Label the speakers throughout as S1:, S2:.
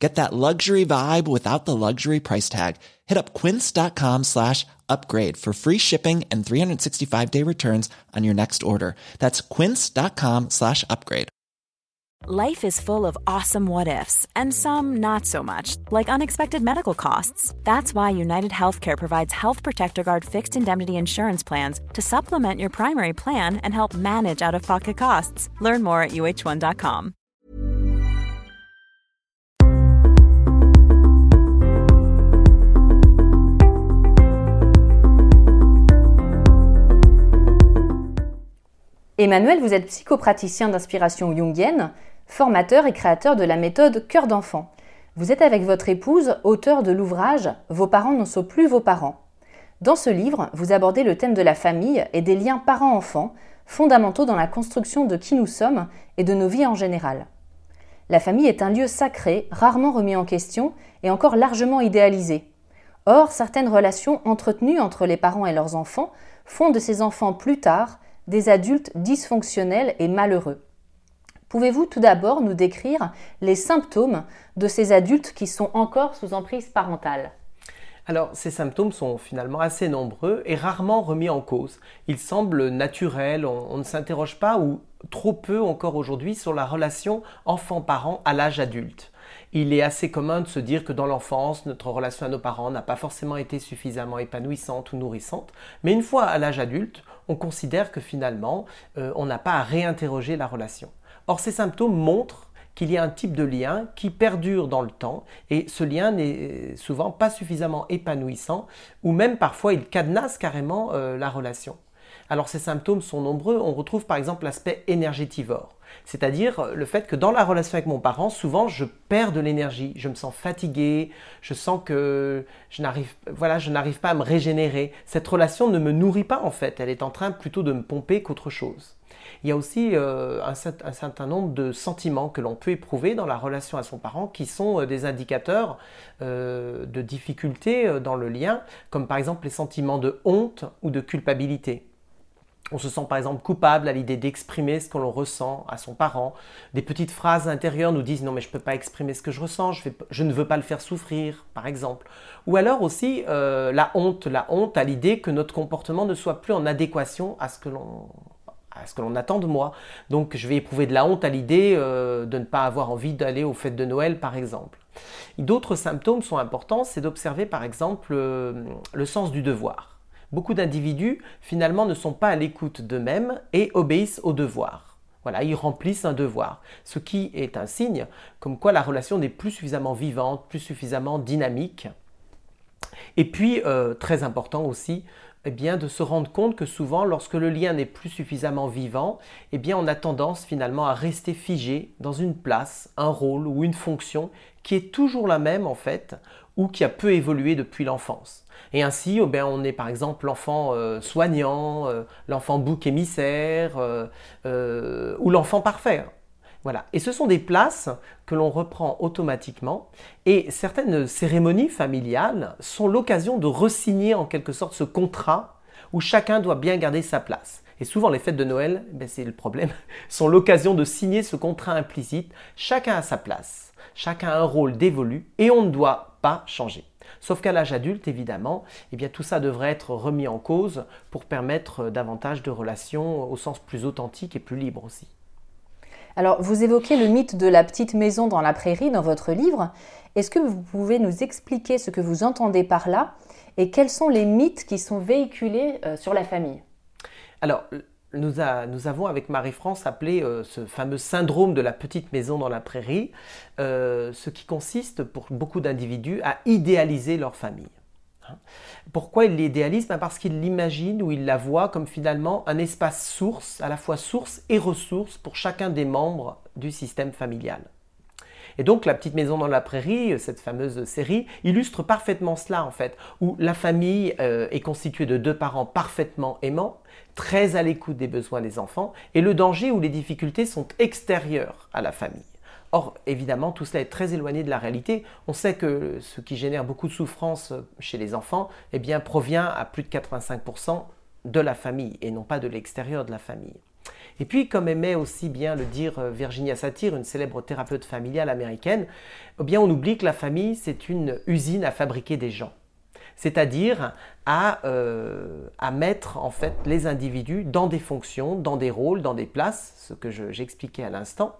S1: Get that luxury vibe without the luxury price tag. Hit up quince.com slash upgrade for free shipping and 365 day returns on your next order. That's quince.com slash upgrade.
S2: Life is full of awesome what ifs and some not so much, like unexpected medical costs. That's why United Healthcare provides Health Protector Guard fixed indemnity insurance plans to supplement your primary plan and help manage out of pocket costs. Learn more at uh1.com.
S3: Emmanuel, vous êtes psychopraticien d'inspiration jungienne, formateur et créateur de la méthode Cœur d'enfant. Vous êtes avec votre épouse auteur de l'ouvrage Vos parents ne sont plus vos parents. Dans ce livre, vous abordez le thème de la famille et des liens parents-enfants, fondamentaux dans la construction de qui nous sommes et de nos vies en général. La famille est un lieu sacré, rarement remis en question et encore largement idéalisé. Or, certaines relations entretenues entre les parents et leurs enfants font de ces enfants plus tard des adultes dysfonctionnels et malheureux. Pouvez-vous tout d'abord nous décrire les symptômes de ces adultes qui sont encore sous emprise parentale?
S4: Alors, ces symptômes sont finalement assez nombreux et rarement remis en cause. Ils semblent naturels, on, ne s'interroge pas ou trop peu encore aujourd'hui sur la relation enfant-parent à l'âge adulte. Il est assez commun de se dire que dans l'enfance, notre relation à nos parents n'a pas forcément été suffisamment épanouissante ou nourrissante, mais une fois à l'âge adulte, on considère que finalement, euh, on n'a pas à réinterroger la relation. Or, ces symptômes montrent qu'il y a un type de lien qui perdure dans le temps et ce lien n'est souvent pas suffisamment épanouissant ou même parfois il cadenasse carrément euh, la relation. Alors ces symptômes sont nombreux, on retrouve par exemple l'aspect énergétivore, c'est-à-dire le fait que dans la relation avec mon parent, souvent je perds de l'énergie, je me sens fatigué, je sens que je n'arrive pas à me régénérer. Cette relation ne me nourrit pas en fait, elle est en train plutôt de me pomper qu'autre chose. Il y a aussi euh, un, certain nombre de sentiments que l'on peut éprouver dans la relation à son parent qui sont euh, des indicateurs euh, de difficultés dans le lien, comme par exemple les sentiments de honte ou de culpabilité. On se sent par exemple coupable à l'idée d'exprimer ce que l'on ressent à son parent. Des petites phrases intérieures nous disent non mais je ne peux pas exprimer ce que je ressens, je, ne veux pas le faire souffrir par exemple. Ou alors aussi euh, la honte, la honte à l'idée que notre comportement ne soit plus en adéquation à ce que l'on à ce que l'on attend de moi. Donc je vais éprouver de la honte à l'idée euh, de ne pas avoir envie d'aller aux fêtes de Noël par exemple. D'autres symptômes sont importants, c'est d'observer par exemple euh, le sens du devoir. Beaucoup d'individus finalement ne sont pas à l'écoute d'eux-mêmes et obéissent au devoir. Voilà, ils remplissent un devoir, ce qui est un signe comme quoi la relation n'est plus suffisamment vivante, plus suffisamment dynamique. Et puis, euh, très important aussi, eh bien, de se rendre compte que souvent, lorsque le lien n'est plus suffisamment vivant, eh bien, on a tendance finalement à rester figé dans une place, un rôle ou une fonction qui est toujours la même en fait, ou qui a peu évolué depuis l'enfance. Et ainsi, oh on est par exemple l'enfant euh, soignant, euh, l'enfant bouc émissaire euh, ou l'enfant parfait. Voilà. Et ce sont des places que l'on reprend automatiquement. Et certaines cérémonies familiales sont l'occasion de resigner en quelque sorte ce contrat où chacun doit bien garder sa place. Et souvent, les fêtes de Noël, ben, c'est le problème, sont l'occasion de signer ce contrat implicite. Chacun a sa place, chacun a un rôle dévolu et on ne doit pas changer. Sauf qu'à l'âge adulte, évidemment, eh bien, tout ça devrait être remis en cause pour permettre davantage de relations au sens plus authentique et plus libre aussi.
S3: Alors, vous évoquez le mythe de la petite maison dans la prairie dans votre livre. Est-ce que vous pouvez nous expliquer ce que vous entendez par là et quels sont les mythes qui sont véhiculés euh, sur la famille?
S4: Alors, nous, avons avec Marie-France appelé euh, ce fameux syndrome de la petite maison dans la prairie, euh, ce qui consiste pour beaucoup d'individus à idéaliser leur famille. Hein. Pourquoi ils l'idéalisent? Ben Parce qu'ils l'imaginent ou ils la voient comme finalement un espace source, à la fois source et ressource pour chacun des membres du système familial. Et donc La petite maison dans la prairie, cette fameuse série, illustre parfaitement cela en fait, où la famille euh, est constituée de deux parents parfaitement aimants, très à l'écoute des besoins des enfants, et le danger ou les difficultés sont extérieurs à la famille. Or, évidemment, tout cela est très éloigné de la réalité. On sait que ce qui génère beaucoup de souffrance chez les enfants eh bien, provient à plus de 85% de la famille et non pas de l'extérieur de la famille. Et puis, comme aimait aussi bien le dire euh, Virginia Satir, une célèbre thérapeute familiale américaine, eh on oublie que la famille, c'est une usine à fabriquer des gens. C'est-à-dire à, euh, à, mettre en fait les individus dans des fonctions, dans des rôles, dans des places, ce que j'expliquais à l'instant,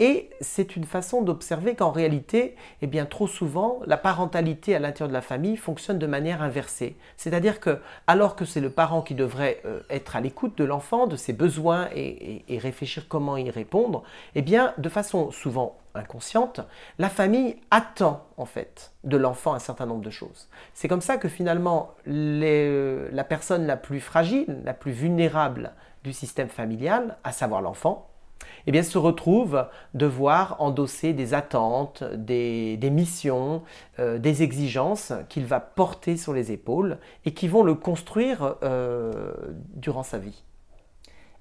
S4: et c'est une façon d'observer qu'en réalité, eh trop souvent, la parentalité à l'intérieur de la famille fonctionne de manière inversée. C'est-à-dire que, alors que c'est le parent qui devrait euh, être à l'écoute de l'enfant, de ses besoins et, réfléchir comment y répondre, eh de façon souvent inconsciente, la famille attend en fait de l'enfant un certain nombre de choses. C'est comme ça que finalement, la personne la plus fragile, la plus vulnérable du système familial, à savoir l'enfant, eh bien, se retrouve devoir endosser des attentes, des, missions, euh, des exigences qu'il va porter sur les épaules et qui vont le construire euh, durant sa vie.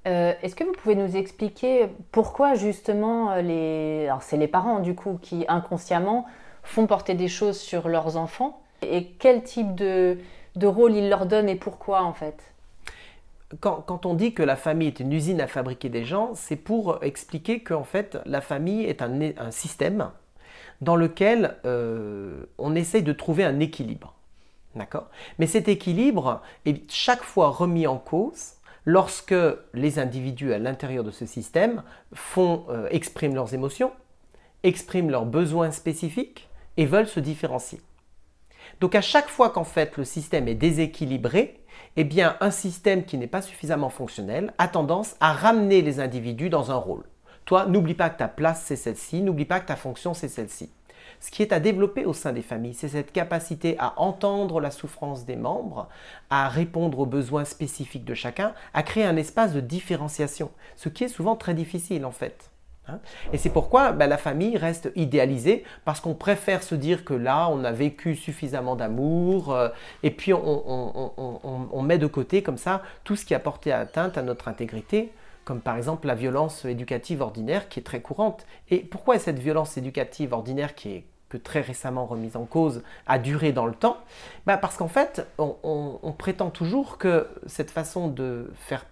S3: Euh, est-ce que vous pouvez nous expliquer pourquoi justement les... Alors c'est les parents du coup qui inconsciemment font porter des choses sur leurs enfants? Et quel type de, de rôle ils leur donnent et pourquoi en fait?
S4: Quand, on dit que la famille est une usine à fabriquer des gens, c'est pour expliquer qu'en fait la famille est un, système dans lequel euh, on essaye de trouver un équilibre. D'accord? Mais cet équilibre est chaque fois remis en cause lorsque les individus à l'intérieur de ce système euh, expriment leurs émotions, expriment leurs besoins spécifiques et veulent se différencier. Donc à chaque fois qu'en fait le système est déséquilibré, eh bien, un système qui n'est pas suffisamment fonctionnel a tendance à ramener les individus dans un rôle. Toi, n'oublie pas que ta place, c'est celle-ci, n'oublie pas que ta fonction, c'est celle-ci. Ce qui est à développer au sein des familles, c'est cette capacité à entendre la souffrance des membres, à répondre aux besoins spécifiques de chacun, à créer un espace de différenciation, ce qui est souvent très difficile en fait. Hein. Et c'est pourquoi ben, la famille reste idéalisée, parce qu'on préfère se dire que là, on a vécu suffisamment d'amour, euh, et puis on, met de côté comme ça tout ce qui a porté atteinte à notre intégrité, comme par exemple la violence éducative ordinaire qui est très courante. Et pourquoi cette violence éducative ordinaire qui est que très récemment remise en cause a duré dans le temps? Ben, Parce qu'en fait, on prétend toujours que cette façon de faire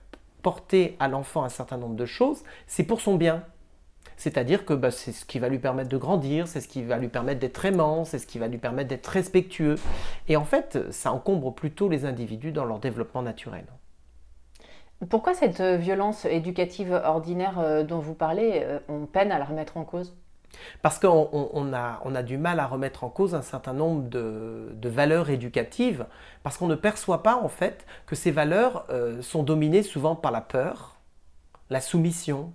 S4: porter à l'enfant un certain nombre de choses, c'est pour son bien, c'est-à-dire que bah, c'est ce qui va lui permettre de grandir, c'est ce qui va lui permettre d'être aimant, c'est ce qui va lui permettre d'être respectueux. Et en fait, ça encombre plutôt les individus dans leur développement naturel.
S3: Pourquoi cette euh, violence éducative ordinaire euh, dont vous parlez, euh, on peine à la remettre en cause?
S4: Parce qu'on a, du mal à remettre en cause un certain nombre de, valeurs éducatives, parce qu'on ne perçoit pas en fait que ces valeurs sont dominées souvent par la peur, la soumission,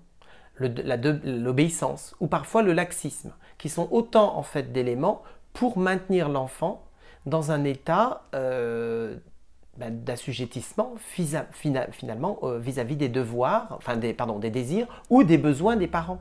S4: l'obéissance ou parfois le laxisme, qui sont autant en fait d'éléments pour maintenir l'enfant dans un état ben, d'assujettissement finalement euh, vis-à-vis des devoirs, enfin des, pardon, des désirs ou des besoins des parents.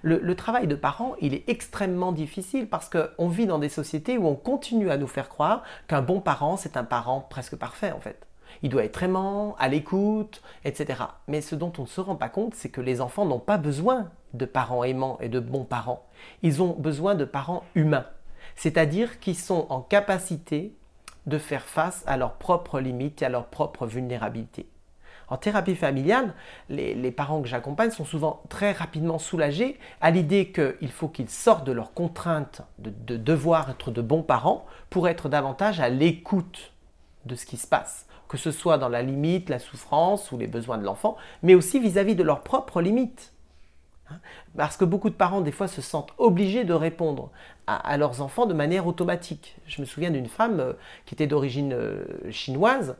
S4: Le, le travail de parent, il est extrêmement difficile parce qu'on vit dans des sociétés où on continue à nous faire croire qu'un bon parent, c'est un parent presque parfait en fait il doit être aimant, à l'écoute, etc. Mais ce dont on ne se rend pas compte, c'est que les enfants n'ont pas besoin de parents aimants et de bons parents. Ils ont besoin de parents humains, c'est-à-dire qui sont en capacité de faire face à leurs propres limites et à leurs propres vulnérabilités. En thérapie familiale, les, parents que j'accompagne sont souvent très rapidement soulagés à l'idée qu'il faut qu'ils sortent de leurs contraintes de devoir être de bons parents pour être davantage à l'écoute de ce qui se passe que ce soit dans la limite, la souffrance ou les besoins de l'enfant, mais aussi vis-à-vis de leurs propres limites. Parce que beaucoup de parents, des fois, se sentent obligés de répondre à, leurs enfants de manière automatique. Je me souviens d'une femme euh, qui était d'origine euh, chinoise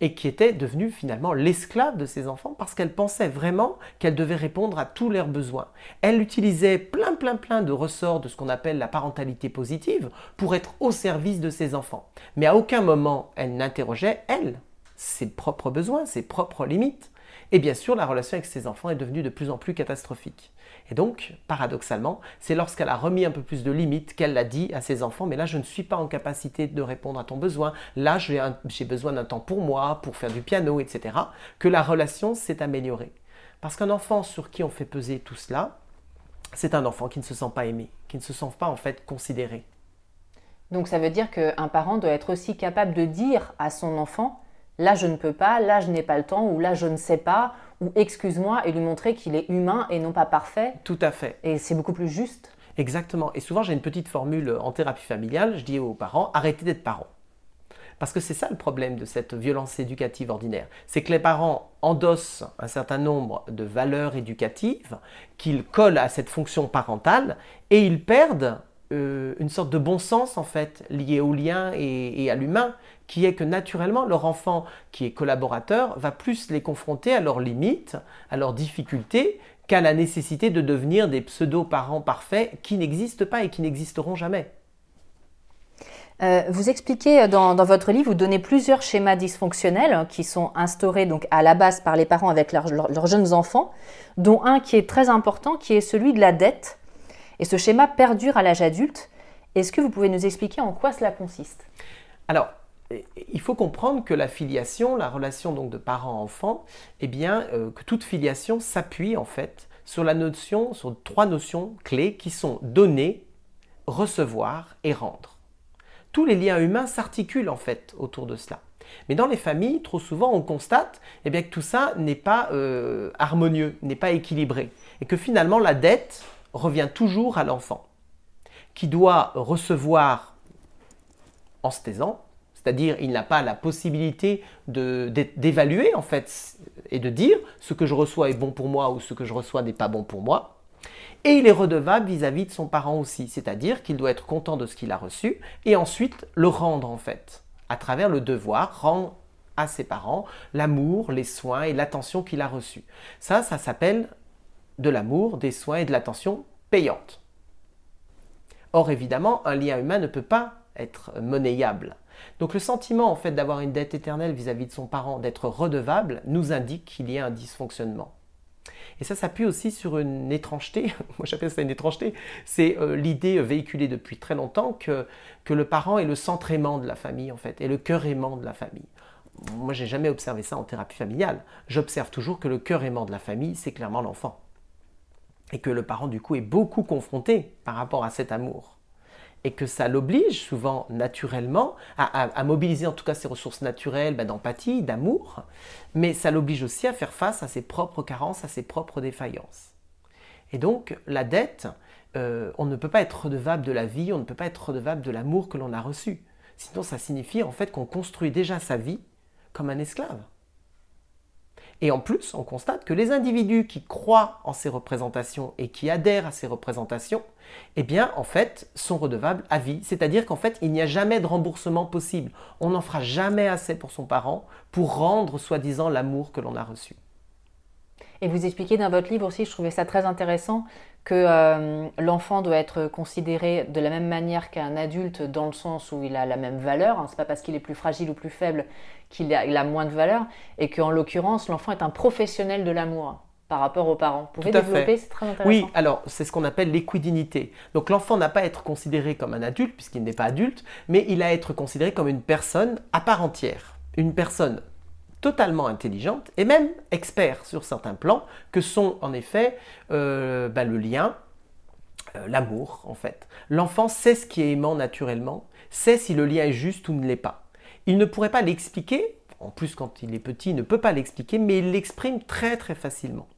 S4: et qui était devenue finalement l'esclave de ses enfants parce qu'elle pensait vraiment qu'elle devait répondre à tous leurs besoins. Elle utilisait plein, plein, plein de ressorts de ce qu'on appelle la parentalité positive pour être au service de ses enfants. Mais à aucun moment elle n'interrogeait, elle, ses propres besoins, ses propres limites. Et bien sûr, la relation avec ses enfants est devenue de plus en plus catastrophique. Et donc, paradoxalement, c'est lorsqu'elle a remis un peu plus de limites qu'elle l'a dit à ses enfants, mais là, je ne suis pas en capacité de répondre à ton besoin, là, j'ai besoin d'un temps pour moi, pour faire du piano, etc., que la relation s'est améliorée. Parce qu'un enfant sur qui on fait peser tout cela, c'est un enfant qui ne se sent pas aimé, qui ne se sent pas en fait considéré.
S3: Donc ça veut dire qu'un parent doit être aussi capable de dire à son enfant là je ne peux pas, là je n'ai pas le temps, ou là je ne sais pas, ou excuse-moi, et lui montrer qu'il est humain et non pas parfait.
S4: Tout à fait.
S3: Et c'est beaucoup plus juste.
S4: Exactement. Et souvent j'ai une petite formule en thérapie familiale, je dis aux parents, arrêtez d'être parents. Parce que c'est ça le problème de cette violence éducative ordinaire. C'est que les parents endossent un certain nombre de valeurs éducatives qu'ils collent à cette fonction parentale et ils perdent euh, une sorte de bon sens en fait lié au lien et, à l'humain, qui est que naturellement leur enfant qui est collaborateur va plus les confronter à leurs limites, à leurs difficultés, qu'à la nécessité de devenir des pseudo-parents parfaits qui n'existent pas et qui n'existeront jamais.
S3: Euh, vous expliquez dans, votre livre, vous donnez plusieurs schémas dysfonctionnels qui sont instaurés donc à la base par les parents avec leurs jeunes enfants, dont un qui est très important, qui est celui de la dette et ce schéma perdure à l'âge adulte. Est-ce que vous pouvez nous expliquer en quoi cela consiste?
S4: Alors, il faut comprendre que la filiation, la relation donc de parents-enfants, eh bien, euh, que toute filiation s'appuie en fait sur la notion, sur trois notions clés qui sont donner, recevoir et rendre. Tous les liens humains s'articulent en fait autour de cela. Mais dans les familles, trop souvent, on constate eh bien, que tout ça n'est pas euh, harmonieux, n'est pas équilibré, et que finalement la dette, revient toujours à l'enfant, qui doit recevoir en se taisant, c'est-à-dire il n'a pas la possibilité d'évaluer en fait et de dire ce que je reçois est bon pour moi ou ce que je reçois n'est pas bon pour moi. Et il est redevable vis-à-vis de son parent aussi, c'est-à-dire qu'il doit être content de ce qu'il a reçu et ensuite le rendre en fait, à travers le devoir, rendre à ses parents l'amour, les soins et l'attention qu'il a reçus. Ça, ça s'appelle de l'amour, des soins et de l'attention payante. Or, évidemment, un lien humain ne peut pas être monnayable. Donc le sentiment en fait d'avoir une dette éternelle vis-à-vis de son parent, d'être redevable, nous indique qu'il y a un dysfonctionnement. Et ça s'appuie aussi sur une étrangeté, moi j'appelle ça une étrangeté, c'est euh, l'idée véhiculée depuis très longtemps que, le parent est le centre aimant de la famille en fait, et le cœur aimant de la famille. Moi j'ai jamais observé ça en thérapie familiale. J'observe toujours que le cœur aimant de la famille, c'est clairement l'enfant et que le parent du coup est beaucoup confronté par rapport à cet amour et que ça l'oblige souvent naturellement à, mobiliser en tout cas ses ressources naturelles ben, d'empathie, d'amour, mais ça l'oblige aussi à faire face à ses propres carences, à ses propres défaillances. Et donc la dette, euh, on ne peut pas être redevable de la vie, on ne peut pas être redevable de l'amour que l'on a reçu. Sinon ça signifie en fait qu'on construit déjà sa vie comme un esclave. Et en plus, on constate que les individus qui croient en ces représentations et qui adhèrent à ces représentations, eh bien, en fait, sont redevables à vie. C'est-à-dire qu'en fait, il n'y a jamais de remboursement possible. On n'en fera jamais assez pour son parent pour rendre, soi-disant, l'amour que l'on a reçu.
S3: Et vous expliquez dans votre livre aussi, je trouvais ça très intéressant, que euh, l'enfant doit être considéré de la même manière qu'un adulte dans le sens où il a la même valeur. Hein. Ce n'est pas parce qu'il est plus fragile ou plus faible qu'il a, a, moins de valeur. Et qu'en l'occurrence, l'enfant est un professionnel de l'amour par rapport aux parents. Vous pouvez développer, c'est très intéressant.
S4: Oui, alors c'est ce qu'on appelle l'équidignité. Donc l'enfant n'a pas à être considéré comme un adulte, puisqu'il n'est pas adulte, mais il a à être considéré comme une personne à part entière. Une personne totalement intelligente et même expert sur certains plans, que sont en effet euh, bah, le lien, euh, l'amour en fait. L'enfant sait ce qui est aimant naturellement, sait si le lien est juste ou ne l'est pas. Il ne pourrait pas l'expliquer, en plus quand il est petit, il ne peut pas l'expliquer, mais il l'exprime très très facilement.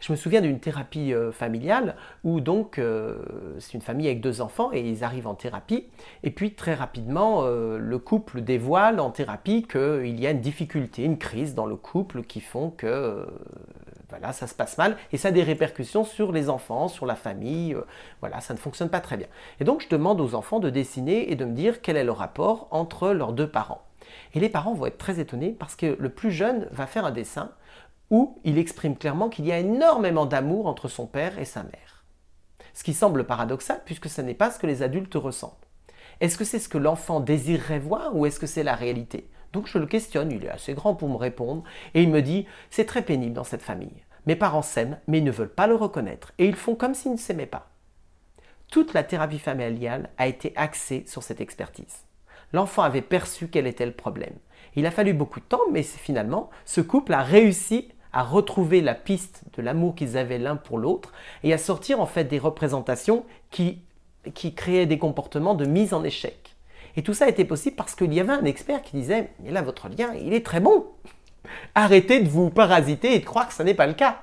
S4: Je me souviens d'une thérapie euh, familiale où donc euh, c'est une famille avec deux enfants et ils arrivent en thérapie et puis très rapidement euh, le couple dévoile en thérapie qu'il y a une difficulté, une crise dans le couple qui font que voilà, ça se passe mal et ça a des répercussions sur les enfants, sur la famille. Voilà, ça ne fonctionne pas très bien. Et donc, je demande aux enfants de dessiner et de me dire quel est le rapport entre leurs deux parents. Et les parents vont être très étonnés parce que le plus jeune va faire un dessin où il exprime clairement qu'il y a énormément d'amour entre son père et sa mère. Ce qui semble paradoxal puisque ce n'est pas ce que les adultes ressentent. Est-ce que c'est ce que l'enfant désirerait voir ou est-ce que c'est la réalité? Donc je le questionne, il est assez grand pour me répondre, et il me dit C'est très pénible dans cette famille. Mes parents s'aiment, mais ils ne veulent pas le reconnaître, et ils font comme s'ils ne s'aimaient pas. Toute la thérapie familiale a été axée sur cette expertise. L'enfant avait perçu quel était le problème. Il a fallu beaucoup de temps, mais finalement, ce couple a réussi à retrouver la piste de l'amour qu'ils avaient l'un pour l'autre et à sortir en fait des représentations qui, qui créaient des comportements de mise en échec. Et tout ça été possible parce qu'il y avait un expert qui disait Mais là, votre lien, il est très bon. Arrêtez de vous parasiter et de croire que ce n'est pas le cas.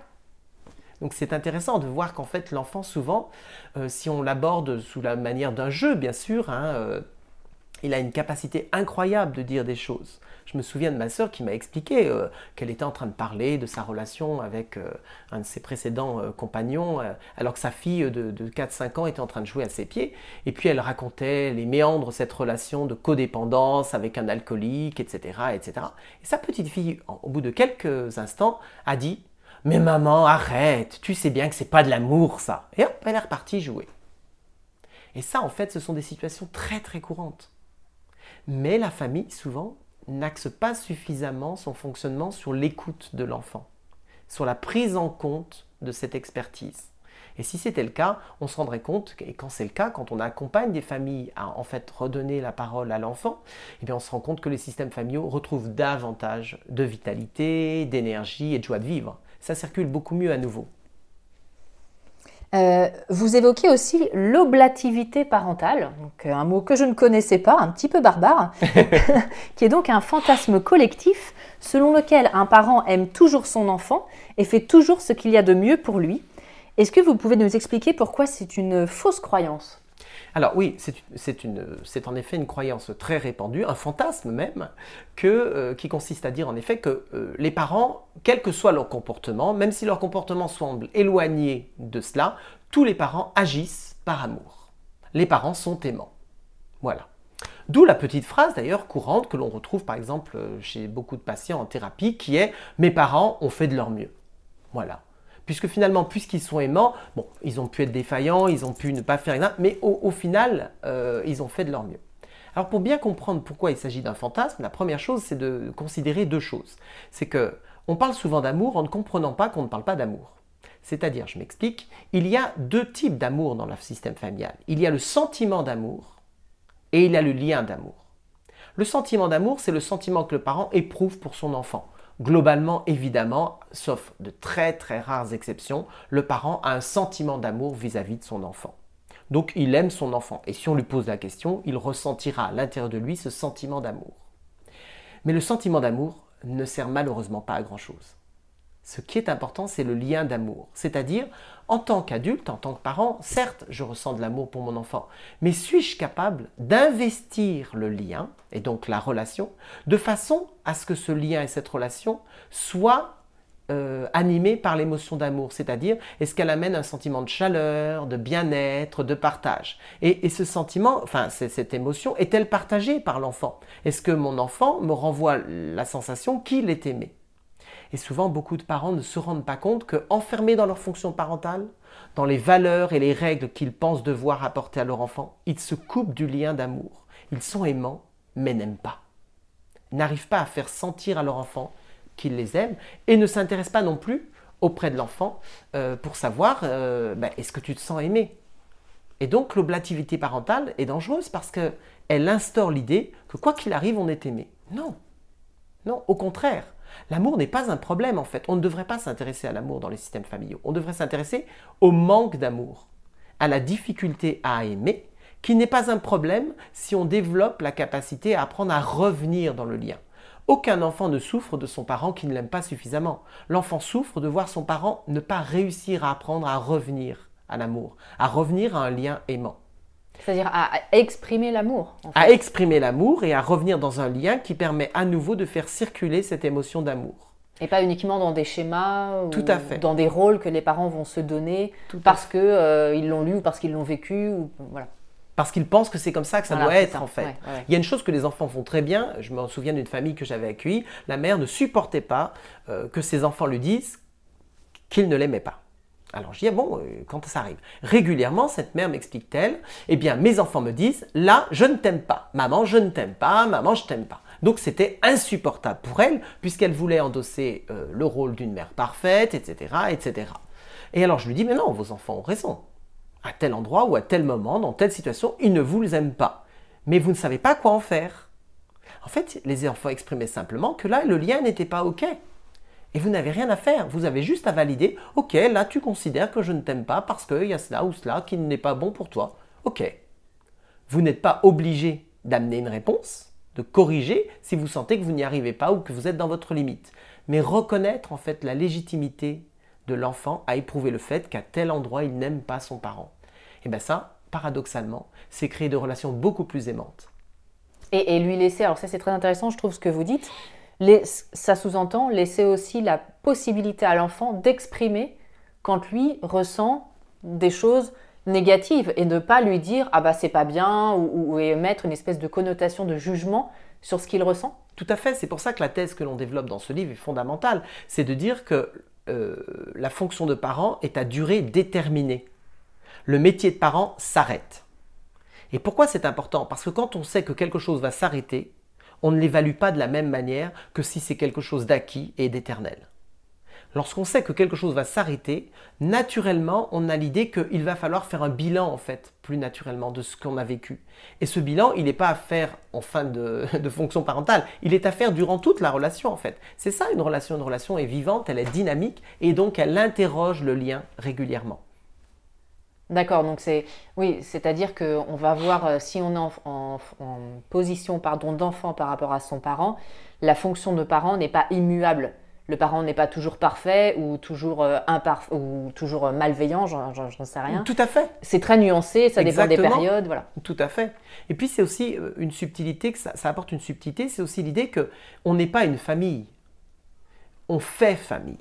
S4: Donc c'est intéressant de voir qu'en fait l'enfant souvent, euh, si on l'aborde sous la manière d'un jeu bien sûr, hein, euh, il a une capacité incroyable de dire des choses. Je me souviens de ma sœur qui m'a expliqué euh, qu'elle était en train de parler de sa relation avec euh, un de ses précédents euh, compagnons, alors que sa fille de, 4-5 ans était en train de jouer à ses pieds. Et puis elle racontait les méandres cette relation de codépendance avec un alcoolique, etc. etc. Et sa petite fille, au bout de quelques instants, a dit Mais maman, arrête, tu sais bien que c'est pas de l'amour ça. Et hop, elle est repartie jouer. Et ça, en fait, ce sont des situations très très courantes. Mais la famille, souvent, n'axe pas suffisamment son fonctionnement sur l'écoute de l'enfant, sur la prise en compte de cette expertise. Et si c'était le cas, on se rendrait compte, et quand c'est le cas, quand on accompagne des familles à en fait redonner la parole à l'enfant, eh bien on se rend compte que les systèmes familiaux retrouvent davantage de vitalité, d'énergie et de joie de vivre. Ça circule beaucoup mieux à nouveau.
S3: Euh, vous évoquez aussi l'oblativité parentale, donc euh, un mot que je ne connaissais pas, un petit peu barbare, qui est donc un fantasme collectif selon lequel un parent aime toujours son enfant et fait toujours ce qu'il y a de mieux pour lui. Est-ce que vous pouvez nous expliquer pourquoi c'est une fausse croyance?
S4: Alors oui, c'est en effet une croyance très répandue, un fantasme même, euh, qui consiste à dire en effet que euh, les parents, quel que soit leur comportement, même si leur comportement semble éloigné de cela, tous les parents agissent par amour. Les parents sont aimants. Voilà. D'où la petite phrase d'ailleurs courante que l'on retrouve par exemple chez beaucoup de patients en thérapie qui est ⁇ Mes parents ont fait de leur mieux ⁇ Voilà puisque finalement, puisqu'ils sont aimants, ils ont pu être défaillants, ils ont pu ne pas faire rien, mais au, final, euh, ils ont fait de leur mieux. Alors pour bien comprendre pourquoi il s'agit d'un fantasme, la première chose, c'est de considérer deux choses. C'est que on parle souvent d'amour en ne comprenant pas qu'on ne parle pas d'amour. C'est-à-dire, je m'explique, il y a deux types d'amour dans le système familial. Il y a le sentiment d'amour et il y a le lien d'amour. Le sentiment d'amour, c'est le sentiment que le parent éprouve pour son enfant. Globalement, évidemment, sauf de très très rares exceptions, le parent a un sentiment d'amour vis-à-vis de son enfant. Donc il aime son enfant. Et si on lui pose la question, il ressentira à l'intérieur de lui ce sentiment d'amour. Mais le sentiment d'amour ne sert malheureusement pas à grand-chose. Ce qui est important, c'est le lien d'amour. C'est-à-dire, en tant qu'adulte, en tant que parent, certes, je ressens de l'amour pour mon enfant, mais suis-je capable d'investir le lien, et donc la relation, de façon à ce que ce lien et cette relation soient euh, animés par l'émotion d'amour, c'est-à-dire est-ce qu'elle amène un sentiment de chaleur, de bien-être, de partage? Et, et, ce sentiment, enfin cette émotion, est-elle partagée par l'enfant? Est-ce que mon enfant me renvoie la sensation qu'il est aimé? Et souvent, beaucoup de parents ne se rendent pas compte qu'enfermés dans leur fonction parentale, dans les valeurs et les règles qu'ils pensent devoir apporter à leur enfant, ils se coupent du lien d'amour. Ils sont aimants, mais n'aiment pas. N'arrivent pas à faire sentir à leur enfant qu'ils les aiment et ne s'intéressent pas non plus auprès de l'enfant euh, pour savoir euh, ben, est-ce que tu te sens aimé? Et donc l'oblativité parentale est dangereuse parce qu'elle instaure l'idée que quoi qu'il arrive, on est aimé. Non, non, au contraire. L'amour n'est pas un problème en fait. On ne devrait pas s'intéresser à l'amour dans les systèmes familiaux. On devrait s'intéresser au manque d'amour, à la difficulté à aimer, qui n'est pas un problème si on développe la capacité à apprendre à revenir dans le lien. Aucun enfant ne souffre de son parent qui ne l'aime pas suffisamment. L'enfant souffre de voir son parent ne pas réussir à apprendre à revenir à l'amour, à revenir à un lien aimant.
S3: C'est-à-dire à, exprimer l'amour.
S4: À exprimer l'amour et à revenir dans un lien qui permet à nouveau de faire circuler cette émotion d'amour.
S3: Et pas uniquement dans des schémas ou
S4: Tout à fait.
S3: dans des rôles que les parents vont se donner parce qu'ils euh, l'ont lu ou parce qu'ils l'ont vécu. Ou, voilà.
S4: Parce qu'ils pensent que c'est comme ça que ça
S3: Voilà,
S4: doit être
S3: ça.
S4: en fait.
S3: Ouais, ouais, ouais.
S4: Il y a une chose que les enfants font très bien, je me souviens d'une famille que j'avais accueillie, la mère ne supportait pas euh, que ses enfants lui disent qu'ils ne l'aimaient pas. Alors je dis, ah bon, euh, quand ça arrive? Régulièrement, cette mère m'explique-t-elle, eh bien mes enfants me disent, là, je ne t'aime pas. Maman, je ne t'aime pas. Maman, je t'aime pas. Donc c'était insupportable pour elle, puisqu'elle voulait endosser euh, le rôle d'une mère parfaite, etc., etc. Et alors je lui dis, mais non, vos enfants ont raison. À tel endroit ou à tel moment, dans telle situation, ils ne vous aiment pas. Mais vous ne savez pas quoi en faire. En fait, les enfants exprimaient simplement que là, le lien n'était pas OK. Et vous n'avez rien à faire. Vous avez juste à valider, OK, là, tu considères que je ne t'aime pas parce qu'il y a cela ou cela qui n'est pas bon pour toi. OK. Vous n'êtes pas obligé d'amener une réponse, de corriger si vous sentez que vous n'y arrivez pas ou que vous êtes dans votre limite. Mais reconnaître en fait la légitimité de l'enfant à éprouver le fait qu'à tel endroit il n'aime pas son parent. Et bien ça, paradoxalement, c'est créer des relations beaucoup plus aimantes.
S3: Et, et lui laisser, alors ça c'est très intéressant, je trouve ce que vous dites, ça sous-entend laisser aussi la possibilité à l'enfant d'exprimer quand lui ressent des choses négatives et ne pas lui dire ah bah c'est pas bien ou, ou- et mettre une espèce de connotation de jugement sur ce qu'il ressent.
S4: Tout à fait, c'est pour ça que la thèse que l'on développe dans ce livre est fondamentale. C'est de dire que euh, la fonction de parent est à durée déterminée. Le métier de parent s'arrête. Et pourquoi c'est important? Parce que quand on sait que quelque chose va s'arrêter, on ne l'évalue pas de la même manière que si c'est quelque chose d'acquis et d'éternel. Lorsqu'on sait que quelque chose va s'arrêter, naturellement, on a l'idée qu'il va falloir faire un bilan, en fait, plus naturellement, de ce qu'on a vécu. Et ce bilan, il n'est pas à faire en fin de, fonction parentale, il est à faire durant toute la relation, en fait. C'est ça, une relation. Une relation est vivante, elle est dynamique, et donc elle interroge le lien régulièrement.
S3: D'accord, donc c'est oui, c'est-à-dire que on va voir euh, si on est en, en- en position pardon d'enfant par rapport à son parent, la fonction de parent n'est pas immuable. Le parent n'est pas toujours parfait ou toujours euh, ou toujours euh, malveillant, j'en sais rien.
S4: Tout à fait.
S3: C'est très nuancé, ça dépend des périodes, voilà.
S4: Tout à fait. Et puis c'est aussi une subtilité, que ça, ça apporte une subtilité, c'est aussi l'idée que on n'est pas une famille, on fait famille.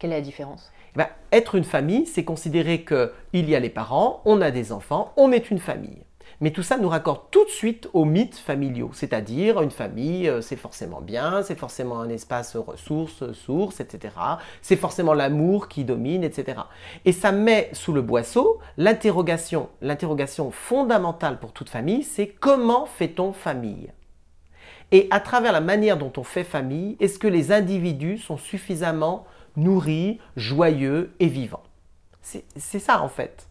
S3: Quelle est la différence?
S4: Eh ben, être une famille, c'est considérer qu'il y a les parents, on a des enfants, on est une famille. Mais tout ça nous raccorde tout de suite aux mythes familiaux, c'est-à-dire une famille, euh, c'est forcément bien, c'est forcément un espace ressources, source, etc. C'est forcément l'amour qui domine, etc. Et ça met sous le boisseau l'interrogation, l'interrogation fondamentale pour toute famille, c'est comment fait-on famille? Et à travers la manière dont on fait famille, est-ce que les individus sont suffisamment nourris, joyeux et vivants C'est ça en fait.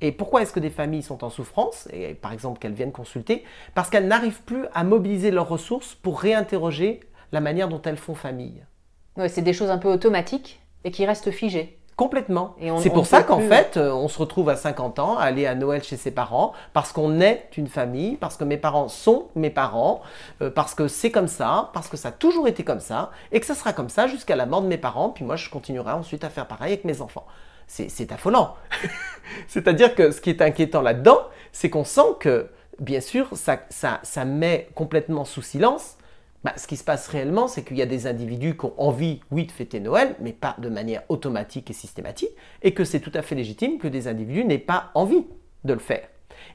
S4: Et pourquoi est-ce que des familles sont en souffrance Et par exemple qu'elles viennent consulter? Parce qu'elles n'arrivent plus à mobiliser leurs ressources pour réinterroger la manière dont elles font famille.
S3: C'est des choses un peu automatiques et qui restent figées.
S4: Complètement. C'est pour ça qu'en fait, euh, on se retrouve à 50 ans à aller à Noël chez ses parents, parce qu'on est une famille, parce que mes parents sont mes parents, euh, parce que c'est comme ça, parce que ça a toujours été comme ça, et que ça sera comme ça jusqu'à la mort de mes parents, puis moi je continuerai ensuite à faire pareil avec mes enfants. C'est c'est affolant. C'est-à-dire que ce qui est inquiétant là-dedans, c'est qu'on sent que, bien sûr, ça, ça, ça met complètement sous silence bah, ce qui se passe réellement, c'est qu'il y a des individus qui ont envie, oui, de fêter Noël, mais pas de manière automatique et systématique, et que c'est tout à fait légitime que des individus n'aient pas envie de le faire.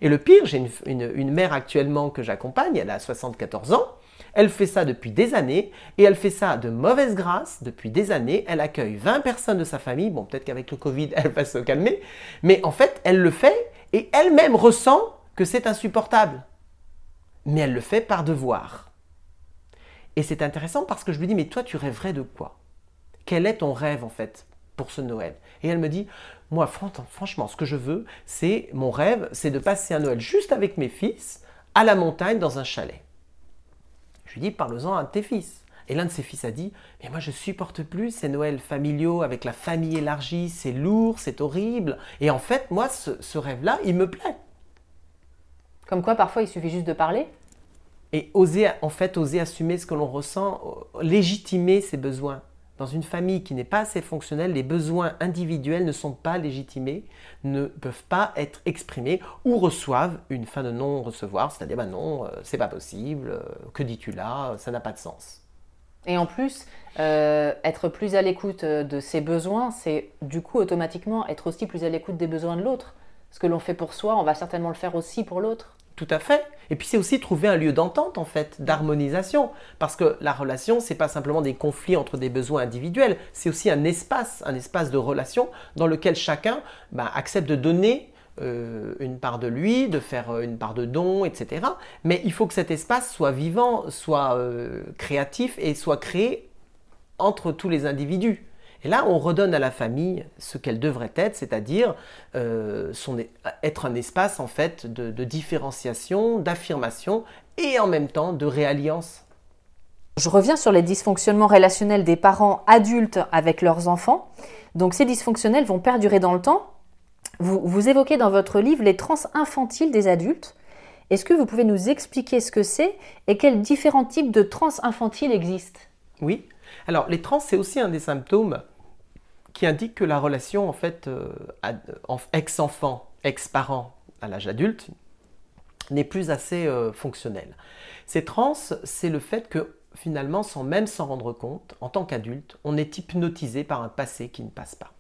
S4: Et le pire, j'ai une, une- une mère actuellement que j'accompagne, elle a 74 ans, elle fait ça depuis des années, et elle fait ça de mauvaise grâce depuis des années, elle accueille 20 personnes de sa famille, bon peut-être qu'avec le Covid elle va se calmer, mais en fait elle le fait, et elle-même ressent que c'est insupportable. Mais elle le fait par devoir. Et c'est intéressant parce que je lui dis, mais toi, tu rêverais de quoi? Quel est ton rêve, en fait, pour ce Noël? Et elle me dit, moi, fran- franchement, ce que je veux, c'est, mon rêve, c'est de passer un Noël juste avec mes fils, à la montagne, dans un chalet. Je lui dis, parle-en à un de tes fils. Et l'un de ses fils a dit, mais moi, je supporte plus ces Noëls familiaux avec la famille élargie, c'est lourd, c'est horrible. Et en fait, moi, ce, ce rêve-là, il me plaît.
S3: Comme quoi, parfois, il suffit juste de parler.
S4: Et oser en fait oser assumer ce que l'on ressent, euh, légitimer ses besoins. Dans une famille qui n'est pas assez fonctionnelle, les besoins individuels ne sont pas légitimés, ne peuvent pas être exprimés ou reçoivent une fin de non-recevoir, c'est-à-dire bah non, euh, c'est pas possible, euh, que dis-tu là, ça n'a pas de sens.
S3: Et en plus, être plus à l'écoute de ses besoins, c'est du coup automatiquement être aussi plus à l'écoute des besoins de l'autre. Ce que l'on fait pour soi, on va certainement le faire aussi pour l'autre.
S4: Tout à fait. Et puis c'est aussi trouver un lieu d'entente en fait, d'harmonisation, parce que la relation c'est pas simplement des conflits entre des besoins individuels, c'est aussi un espace, un espace de relation dans lequel chacun bah, accepte de donner euh, une part de lui, de faire euh, une part de don, etc. Mais il faut que cet espace soit vivant, soit euh, créatif et soit créé entre tous les individus. Et là, on redonne à la famille ce qu'elle devrait être, c'est-à-dire euh, être un espace en fait de, différenciation, d'affirmation et en même temps de réalliance.
S3: Je reviens sur les dysfonctionnements relationnels des parents adultes avec leurs enfants. Donc ces dysfonctionnels vont perdurer dans le temps. Vous, vous évoquez dans votre livre les trans infantiles des adultes. Est-ce que vous pouvez nous expliquer ce que c'est et quels différents types de trans infantiles existent?
S4: Oui. Alors, les trans, c'est aussi un des symptômes qui indique que la relation, en fait, euh, ex-enfant, ex-parent à l'âge adulte, n'est plus assez euh, fonctionnelle. Ces trans, c'est le fait que finalement, sans même s'en rendre compte, en tant qu'adulte, on est hypnotisé par un passé qui ne passe pas.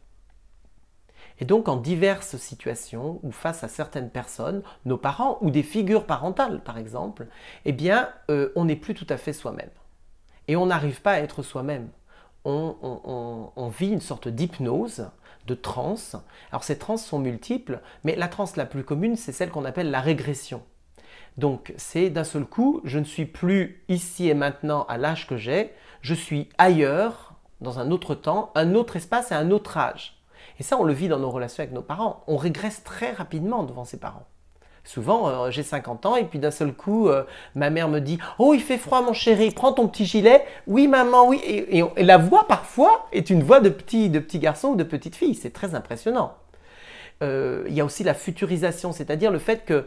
S4: Et donc, en diverses situations ou face à certaines personnes, nos parents ou des figures parentales, par exemple, eh bien, euh, on n'est plus tout à fait soi-même. Et on n'arrive pas à être soi-même. On, vit une sorte d'hypnose, de transe. Alors ces transes sont multiples, mais la transe la plus commune, c'est celle qu'on appelle la régression. Donc c'est d'un seul coup, je ne suis plus ici et maintenant à l'âge que j'ai, je suis ailleurs, dans un autre temps, un autre espace et un autre âge. Et ça, on le vit dans nos relations avec nos parents. On régresse très rapidement devant ses parents. Souvent, euh, j'ai 50 ans et puis d'un seul coup, euh, ma mère me dit Oh, il fait froid, mon chéri, prends ton petit gilet. Oui, maman, oui. Et, la voix, parfois, est une voix de petit, de petit garçon ou de petite fille. C'est très impressionnant. Euh, il y a aussi la futurisation, c'est-à-dire le fait que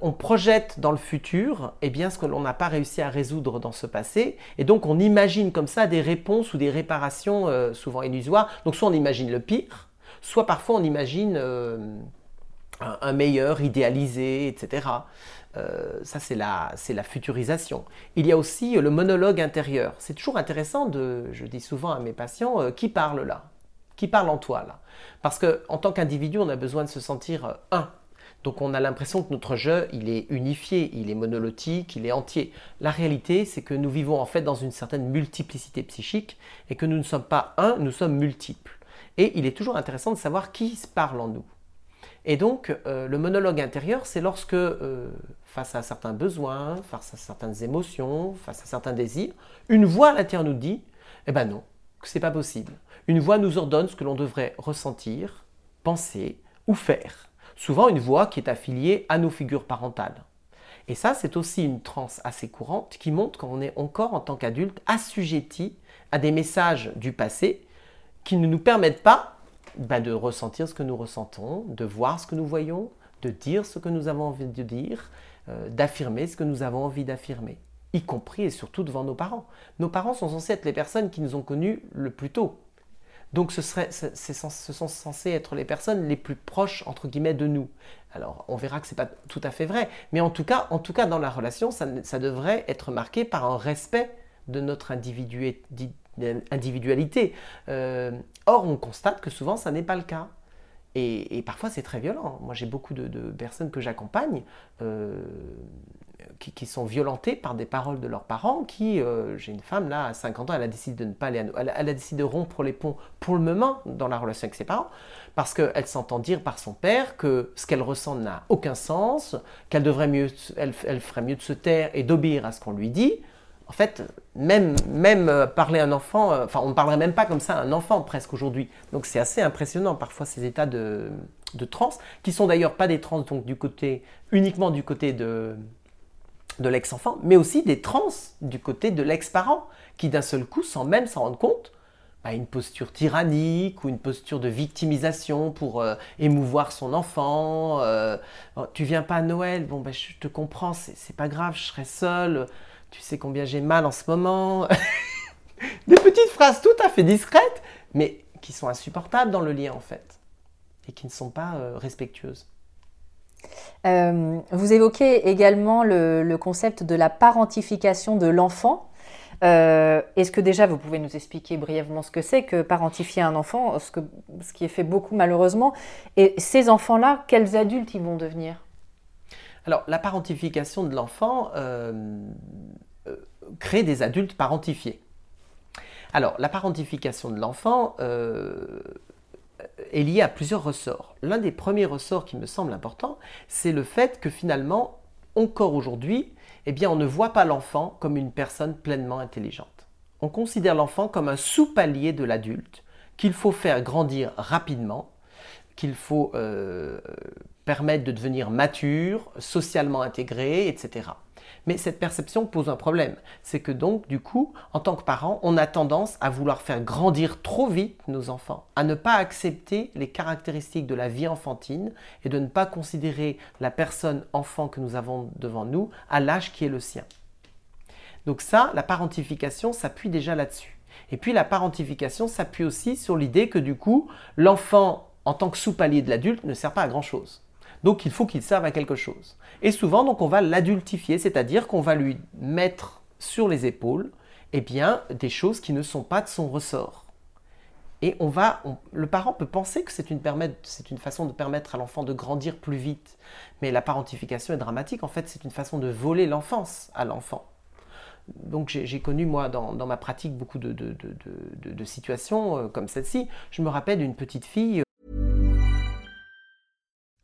S4: on projette dans le futur eh bien, ce que l'on n'a pas réussi à résoudre dans ce passé. Et donc, on imagine comme ça des réponses ou des réparations souvent illusoires. Donc, soit on imagine le pire, soit parfois on imagine un, meilleur, idéalisé, etc. Euh, ça, c'est la, c'est la futurisation. Il y a aussi le monologue intérieur. C'est toujours intéressant de, je dis souvent à mes patients, euh, qui parle là? Qui parle en toi là? Parce qu'en tant qu'individu, on a besoin de se sentir euh, un. Donc on a l'impression que notre jeu, il est unifié, il est monolotique, il est entier. La réalité, c'est que nous vivons en fait dans une certaine multiplicité psychique et que nous ne sommes pas un, nous sommes multiples. Et il est toujours intéressant de savoir qui parle en nous. Et donc, euh, le monologue intérieur, c'est lorsque, euh, face à certains besoins, face à certaines émotions, face à certains désirs, une voix à l'intérieur nous dit Eh ben non, c'est pas possible. Une voix nous ordonne ce que l'on devrait ressentir, penser ou faire. Souvent, une voix qui est affiliée à nos figures parentales. Et ça, c'est aussi une transe assez courante qui montre qu'on est encore, en tant qu'adulte, assujetti à des messages du passé qui ne nous permettent pas bah, de ressentir ce que nous ressentons, de voir ce que nous voyons, de dire ce que nous avons envie de dire, euh, d'affirmer ce que nous avons envie d'affirmer, y compris et surtout devant nos parents. Nos parents sont censés être les personnes qui nous ont connus le plus tôt. Donc ce, serait, ce sont censés être les personnes les plus proches, entre guillemets, de nous. Alors on verra que ce n'est pas tout à fait vrai, mais en tout cas, en tout cas dans la relation, ça, devrait être marqué par un respect de notre individualité. Euh, or, on constate que souvent, ça n'est pas le cas. Et, parfois, c'est très violent. Moi, j'ai beaucoup de, personnes que j'accompagne euh, qui, sont violentées par des paroles de leurs parents. Qui, euh, j'ai une femme là, à 50 ans, elle a décidé de ne pas aller, elle, a décidé de rompre les ponts pour le moment dans la relation avec ses parents, parce qu'elle s'entend dire par son père que ce qu'elle ressent n'a aucun sens, qu'elle devrait mieux, elle, elle ferait mieux de se taire et d'obéir à ce qu'on lui dit en fait, même, euh, parler à un enfant, euh, enfin, on ne parlerait même pas comme ça à un enfant presque aujourd'hui. Donc c'est assez impressionnant parfois ces états de, de transe, qui sont d'ailleurs pas des trans donc uniquement du côté de, l'ex-enfant, mais aussi des trans du côté de l'ex-parent, qui d'un seul coup, sans même s'en rendre compte, a une posture tyrannique ou une posture de victimisation pour euh, émouvoir son enfant. Oh, tu viens pas à Noël, bon ben je te comprends, c'est pas grave, je serai seule tu sais combien j'ai mal en ce moment. Des petites phrases tout à fait discrètes, mais qui sont insupportables dans le lien en fait, et qui ne sont pas euh, respectueuses.
S3: Euh, vous évoquez également le, concept de la parentification de l'enfant. Euh, est-ce que déjà vous pouvez nous expliquer brièvement ce que c'est que parentifier un enfant, ce, que, ce qui est fait beaucoup malheureusement, et ces enfants-là, quels adultes ils vont devenir?
S4: Alors la parentification de l'enfant euh, euh, crée des adultes parentifiés. Alors la parentification de l'enfant est liée à plusieurs ressorts. L'un des premiers ressorts qui me semble important, c'est le fait que finalement, encore aujourd'hui, eh bien, on ne voit pas l'enfant comme une personne pleinement intelligente. On considère l'enfant comme un sous-palier de l'adulte, qu'il faut faire grandir rapidement, qu'il faut euh, permettre de devenir mature, socialement intégré, etc. Mais cette perception pose un problème. C'est que donc, du coup, en tant que parent, on a tendance à vouloir faire grandir trop vite nos enfants, à ne pas accepter les caractéristiques de la vie enfantine et de ne pas considérer la personne enfant que nous avons devant nous à l'âge qui est le sien. Donc ça, la parentification s'appuie déjà là-dessus. Et puis la parentification s'appuie aussi sur l'idée que du coup, l'enfant, en tant que sous-palier de l'adulte, ne sert pas à grand-chose. Donc il faut qu'il serve à quelque chose. Et souvent, donc, on va l'adultifier, c'est-à-dire qu'on va lui mettre sur les épaules eh bien, des choses qui ne sont pas de son ressort. Et on va, le parent peut penser que c'est une, une, façon de permettre à l'enfant de grandir plus vite. Mais la parentification est dramatique. En fait, c'est une façon de voler l'enfance à l'enfant. Donc j'ai connu, moi, dans, ma pratique, beaucoup de, situations euh, comme celle-ci. Je me rappelle d'une petite fille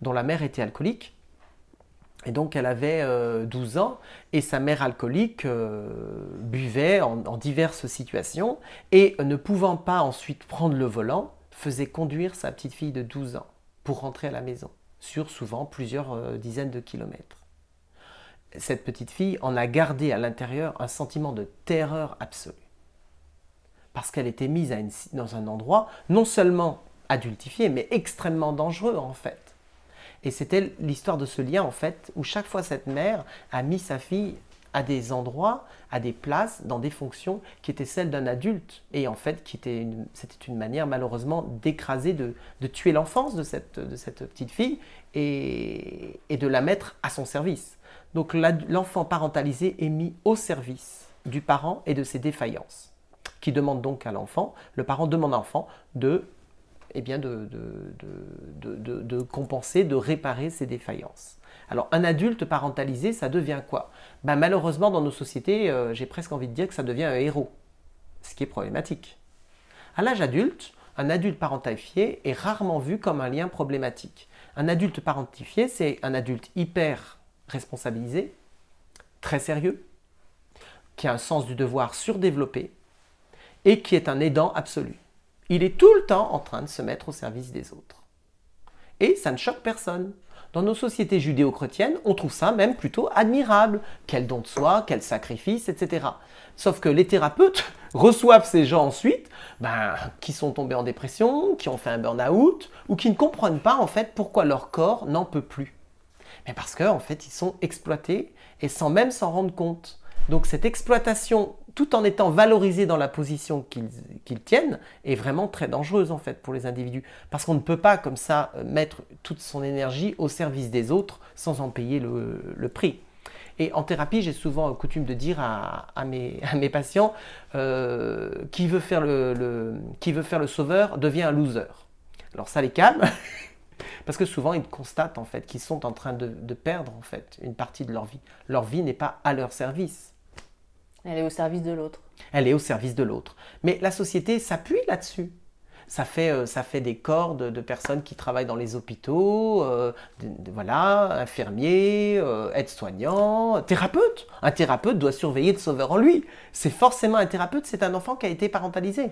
S4: Dont la mère était alcoolique. Et donc elle avait euh, 12 ans et sa mère alcoolique euh, buvait en, diverses situations et ne pouvant pas ensuite prendre le volant, faisait conduire sa petite fille de 12 ans pour rentrer à la maison, sur souvent plusieurs euh, dizaines de kilomètres. Cette petite fille en a gardé à l'intérieur un sentiment de terreur absolue. Parce qu'elle était mise dans un endroit non seulement adultifié, mais extrêmement dangereux en fait. Et c'était l'histoire de ce lien en fait, où chaque fois cette mère a mis sa fille à des endroits, à des places, dans des fonctions qui étaient celles d'un adulte. Et en fait, c'était une, une manière malheureusement d'écraser, de, tuer l'enfance de cette, de cette petite fille et, et de la mettre à son service. Donc l'enfant parentalisé est mis au service du parent et de ses défaillances, qui demande donc à l'enfant, le parent demande à l'enfant de, eh bien de, compenser, de réparer ses défaillances. Alors un adulte parentalisé, ça devient quoi? Ben, Malheureusement, dans nos sociétés, euh, j'ai presque envie de dire que ça devient un héros, ce qui est problématique. À l'âge adulte, un adulte parentifié est rarement vu comme un lien problématique. Un adulte parentifié, c'est un adulte hyper responsabilisé, très sérieux, qui a un sens du devoir surdéveloppé et qui est un aidant absolu. Il est tout le temps en train de se mettre au service des autres. Et ça ne choque personne. Dans nos sociétés judéo-chrétiennes, on trouve ça même plutôt admirable. Quel don de soi, quel sacrifice, etc. Sauf que les thérapeutes reçoivent ces gens ensuite, ben, qui sont tombés en dépression, qui ont fait un burn-out, ou qui ne comprennent pas en fait pourquoi leur corps n'en peut plus. Mais parce qu'en en fait, ils sont exploités et sans même s'en rendre compte. Donc cette exploitation, tout en étant valorisée dans la position qu'ils tiennent, est vraiment très dangereuse en fait pour les individus. Parce qu'on ne peut pas comme ça euh, mettre toute son énergie au service des autres sans en payer le, prix. Et en thérapie, j'ai souvent coutume de dire à, mes, patients, euh, qui, veut faire le, qui veut faire le sauveur devient un loser. Alors ça les calme, Parce que souvent, ils constatent en fait qu'ils sont en train de, de, perdre en fait une partie de leur vie. Leur vie n'est pas à leur service.
S3: Elle est au service de l'autre.
S4: Elle est au service de l'autre. Mais la société s'appuie là-dessus ça fait, euh, ça fait des corps de, personnes qui travaillent dans les hôpitaux, euh, voilà, infirmiers, euh, aides-soignants, thérapeutes. Un thérapeute doit surveiller le sauveur en lui. C'est forcément un thérapeute, c'est un enfant qui a été parentalisé.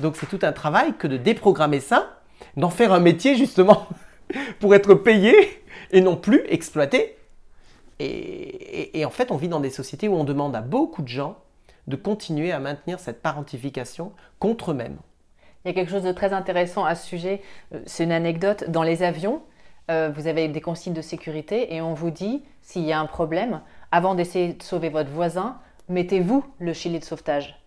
S4: Donc c'est tout un travail que de déprogrammer ça, d'en faire un métier justement pour être payé et non plus exploité. Et en fait, on vit dans des sociétés où on demande à beaucoup de gens de continuer à maintenir cette parentification contre eux-mêmes.
S3: Il y a quelque chose de très intéressant à ce sujet. Euh, c'est une anecdote. Dans les avions, euh, vous avez des consignes de sécurité et on vous dit, s'il y a un problème, avant d'essayer de sauver votre voisin, mettez-vous le gilet de sauvetage.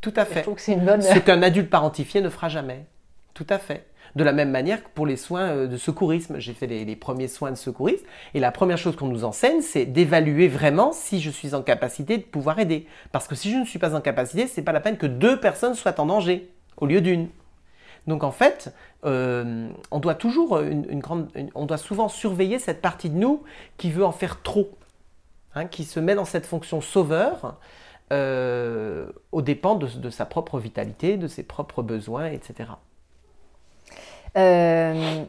S4: Tout à fait.
S3: je trouve que c'est une bonne...
S4: Ce qu'un adulte parentifié ne fera jamais. Tout à fait. De la même manière que pour les soins euh, de secourisme, j'ai fait les, premiers soins de secourisme, et la première chose qu'on nous enseigne, c'est d'évaluer vraiment si je suis en capacité de pouvoir aider. Parce que si je ne suis pas en capacité, c'est pas la peine que deux personnes soient en danger au lieu d'une. Donc en fait, euh, on doit toujours grande, on doit souvent surveiller cette partie de nous qui veut en faire trop, hein, qui se met dans cette fonction sauveur euh, aux dépens de, sa propre vitalité, de ses propres besoins, etc.
S3: Euh,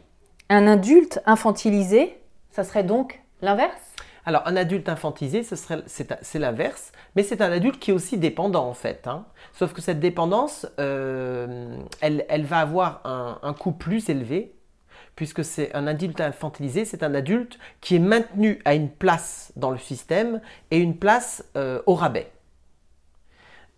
S3: un adulte infantilisé, ça serait donc l'inverse?
S4: Alors, un adulte infantisé, c'est l'inverse, mais c'est un adulte qui est aussi dépendant en fait. Hein. Sauf que cette dépendance, euh, elle, va avoir un, coût plus élevé, puisque c'est un adulte infantilisé, c'est un adulte qui est maintenu à une place dans le système et une place euh, au rabais.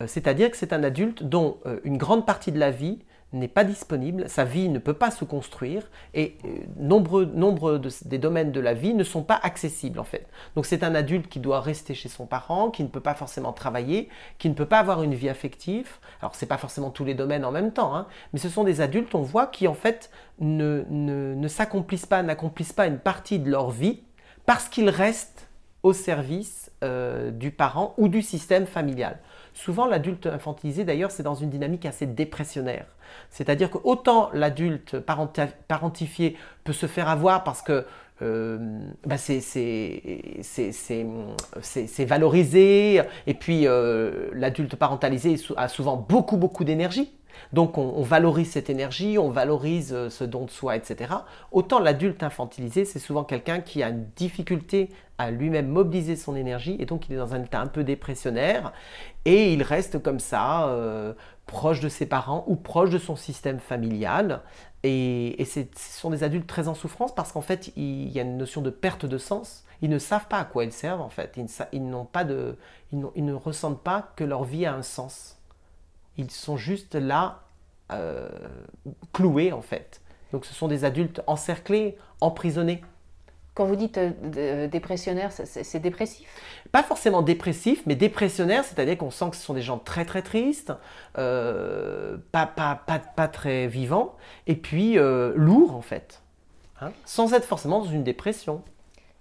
S4: C'est-à-dire que c'est un adulte dont une grande partie de la vie n'est pas disponible, sa vie ne peut pas se construire et euh, nombreux, nombreux des domaines de la vie ne sont pas accessibles en fait. Donc c'est un adulte qui doit rester chez son parent, qui ne peut pas forcément travailler, qui ne peut pas avoir une vie affective. Alors c'est pas forcément tous les domaines en même temps, hein, mais ce sont des adultes, on voit, qui en fait ne, ne, s'accomplissent pas, n'accomplissent pas une partie de leur vie parce qu'ils restent au service euh, du parent ou du système familial. Souvent, l'adulte infantilisé, d'ailleurs, c'est dans une dynamique assez dépressionnaire. C'est-à-dire que autant l'adulte parentifié peut se faire avoir parce que euh, bah, c'est valorisé, et puis euh, l'adulte parentalisé a souvent beaucoup, beaucoup d'énergie. Donc on, valorise cette énergie, on valorise euh, ce don de soi, etc. Autant l'adulte infantilisé, c'est souvent quelqu'un qui a une difficulté à lui-même mobiliser son énergie et donc il est dans un état un peu dépressionnaire et il reste comme ça, proche de ses parents ou proche de son système familial. Et, ce sont des adultes très en souffrance parce qu'en fait il y a une notion de perte de sens. Ils ne savent pas à quoi ils servent en fait. Ils, n'ont pas de, ils ne ressentent pas que leur vie a un sens. Ils sont juste là, euh, cloués en fait. Donc ce sont des adultes encerclés, emprisonnés.
S3: Quand vous dites euh, dépressionnaire, c'est dépressif?
S4: Pas forcément dépressif, mais dépressionnaire, c'est-à-dire qu'on sent que ce sont des gens très très tristes, euh, pas, pas, pas, pas, très vivants, et puis lourds en fait, hein, sans être forcément dans une dépression.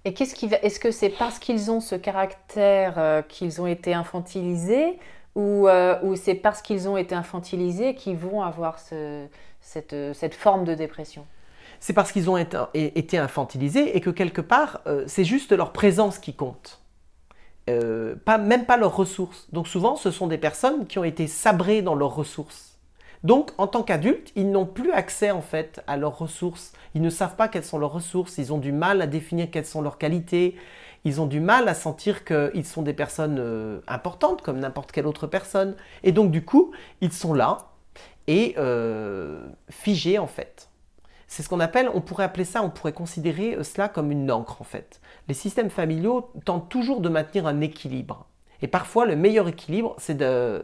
S3: Et qu'est-ce qui va Est-ce que c'est parce qu'ils ont ce caractère qu'ils ont été infantilisés euh, ou, c'est parce qu'ils ont été infantilisés qu'ils vont avoir cette, forme de dépression?
S4: C'est parce qu'ils ont été, infantilisés et que quelque part, euh, c'est juste leur présence qui compte. Euh, pas, même pas leurs ressources. Donc souvent, ce sont des personnes qui ont été sabrées dans leurs ressources. Donc, en tant qu'adultes, ils n'ont plus accès en fait à leurs ressources. Ils ne savent pas quelles sont leurs ressources. Ils ont du mal à définir quelles sont leurs qualités ils ont du mal à sentir qu'ils sont des personnes euh, importantes comme n'importe quelle autre personne. Et donc du coup, ils sont là et figés en fait. C'est ce qu'on appelle, on pourrait appeler ça, on pourrait considérer euh, cela comme une encre en fait. Les systèmes familiaux tentent toujours de maintenir un équilibre. Et parfois, le meilleur équilibre, c'est de,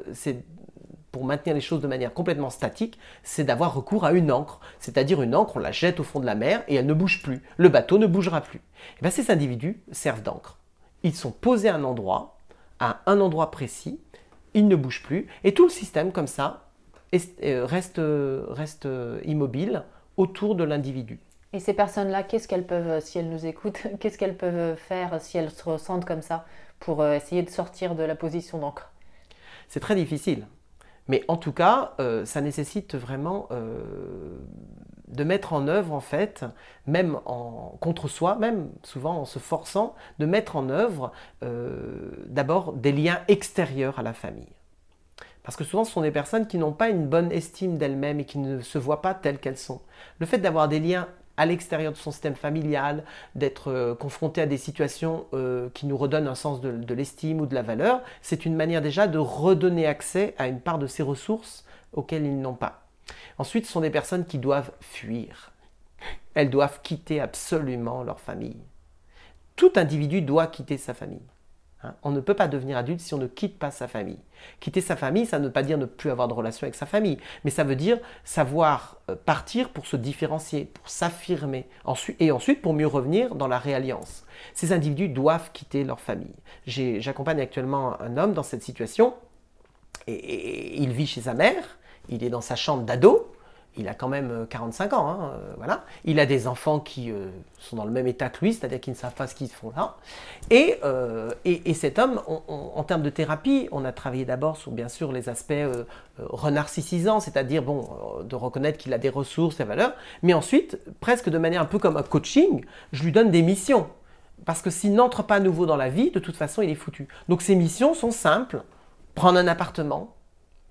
S4: pour maintenir les choses de manière complètement statique, c'est d'avoir recours à une encre. C'est-à-dire une encre, on la jette au fond de la mer et elle ne bouge plus. Le bateau ne bougera plus. Eh bien, ces individus servent d'encre. Ils sont posés à un endroit, à un endroit précis, ils ne bougent plus, et tout le système, comme ça, euh, reste, reste immobile autour de l'individu.
S3: Et ces personnes-là, qu'est-ce qu'elles peuvent, si elles nous écoutent, qu'est-ce qu'elles peuvent faire si elles se ressentent comme ça pour euh, essayer de sortir de la position d'encre?
S4: C'est très difficile. Mais en tout cas, euh, ça nécessite vraiment euh, de mettre en œuvre en fait, même en, contre soi, même souvent en se forçant, de mettre en œuvre euh, d'abord des liens extérieurs à la famille. Parce que souvent ce sont des personnes qui n'ont pas une bonne estime d'elles-mêmes et qui ne se voient pas telles qu'elles sont. Le fait d'avoir des liens à l'extérieur de son système familial, d'être euh, confronté à des situations euh, qui nous redonnent un sens de, de l'estime ou de la valeur, c'est une manière déjà de redonner accès à une part de ces ressources auxquelles ils n'ont pas. Ensuite, ce sont des personnes qui doivent fuir. Elles doivent quitter absolument leur famille. Tout individu doit quitter sa famille. Hein. On ne peut pas devenir adulte si on ne quitte pas sa famille. Quitter sa famille, ça ne veut pas dire ne plus avoir de relation avec sa famille, mais ça veut dire savoir euh, partir pour se différencier, pour s'affirmer, et ensuite pour mieux revenir dans la réalliance. Ces individus doivent quitter leur famille. J'accompagne actuellement un homme dans cette situation, et il vit chez sa mère, il est dans sa chambre d'ado, il a quand même 45 euh, ans, hein, euh, voilà. Il a des enfants qui euh, sont dans le même état que lui, c'est-à-dire qu'ils ne savent pas ce qu'ils font là. Et, et, cet homme, en termes de thérapie, on a travaillé d'abord sur bien sûr les aspects renarcissisants, c'est-à-dire bon, de reconnaître qu'il a des ressources, des valeurs, mais ensuite, presque de manière un peu comme un coaching, je lui donne des missions. Parce que s'il n'entre pas à nouveau dans la vie, de toute façon, il est foutu. Donc ces missions sont simples. Prendre un appartement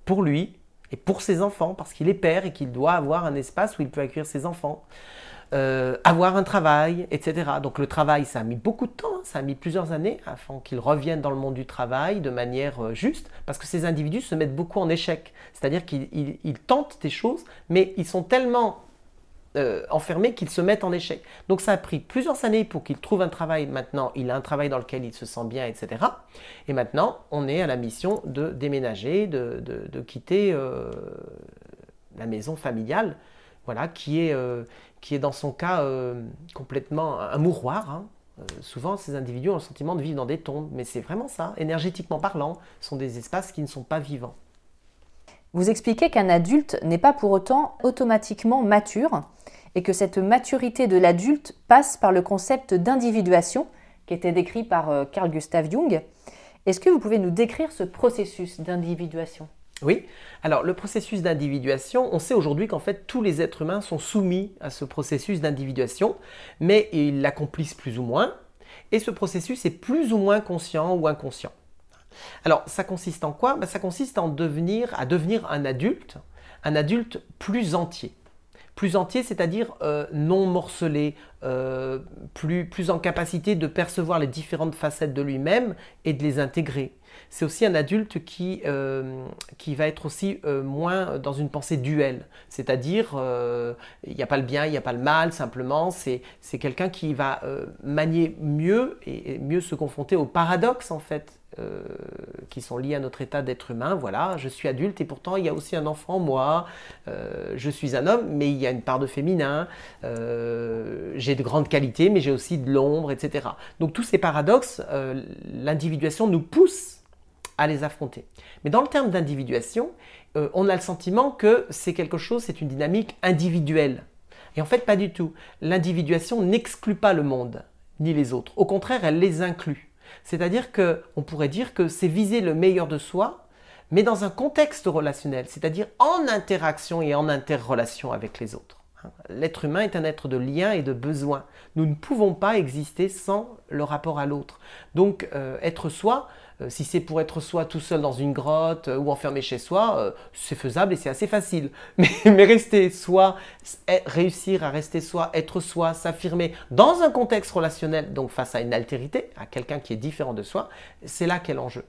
S4: pour lui, et pour ses enfants, parce qu'il est père et qu'il doit avoir un espace où il peut accueillir ses enfants. Euh, avoir un travail, etc. Donc le travail, ça a mis beaucoup de temps, hein. ça a mis plusieurs années afin qu'il revienne dans le monde du travail de manière euh, juste, parce que ces individus se mettent beaucoup en échec. C'est-à-dire qu'ils tentent des choses, mais ils sont tellement euh, enfermés qu'ils se mettent en échec. Donc ça a pris plusieurs années pour qu'il trouve un travail. Maintenant, il a un travail dans lequel il se sent bien, etc. Et maintenant, on est à la mission de déménager, de, quitter euh, la maison familiale, voilà, qui est, euh, qui est dans son cas complètement un mouroir. Hein. souvent, ces individus ont le sentiment de vivre dans des tombes, mais c'est vraiment ça. Énergétiquement parlant, ce sont des espaces qui ne sont pas vivants.
S3: Vous expliquez qu'un adulte n'est pas pour autant automatiquement mature et que cette maturité de l'adulte passe par le concept d'individuation qui était décrit par euh, Carl Gustav Jung. Est-ce que vous pouvez nous décrire ce processus d'individuation?
S4: Oui, alors le processus d'individuation, on sait aujourd'hui qu'en fait tous les êtres humains sont soumis à ce processus d'individuation, mais ils l'accomplissent plus ou moins, et ce processus est plus ou moins conscient ou inconscient. Alors, ça consiste en quoi? Ben, Ça consiste en devenir, à devenir un adulte, un adulte plus entier. Plus entier, c'est-à-dire euh, non morcelé, euh, plus, plus en capacité de percevoir les différentes facettes de lui-même et de les intégrer. C'est aussi un adulte qui, euh, qui va être aussi moins dans une pensée duelle, c'est-à-dire il n'y a pas le bien, il n'y a pas le mal, simplement c'est quelqu'un qui va manier mieux et mieux se confronter au paradoxe en fait euh, qui sont liés à notre état d'être humain. Voilà, je suis adulte et pourtant il y a aussi un enfant, moi. Euh, je suis un homme, mais il y a une part de féminin. Euh, j'ai de grandes qualités, mais j'ai aussi de l'ombre, etc. Donc tous ces paradoxes, l'individuation nous pousse à les affronter. Mais dans le terme d'individuation, on a le sentiment que c'est quelque chose, c'est une dynamique individuelle. Et en fait, pas du tout. L'individuation n'exclut pas le monde, ni les autres. Au contraire, elle les inclut. C'est-à-dire qu'on pourrait dire que c'est viser le meilleur de soi, mais dans un contexte relationnel, c'est-à-dire en interaction et en interrelation avec les autres. L'être humain est un être de lien et de besoin. Nous ne pouvons pas exister sans le rapport à l'autre. Donc euh, être soi, euh, si c'est pour être soi tout seul dans une grotte euh, ou enfermé chez soi, euh, c'est faisable et c'est assez facile. Mais, rester soi, réussir à rester soi, être soi, s'affirmer dans un contexte relationnel, donc face à une altérité, à quelqu'un qui est différent de soi, c'est là qu'est l'enjeu.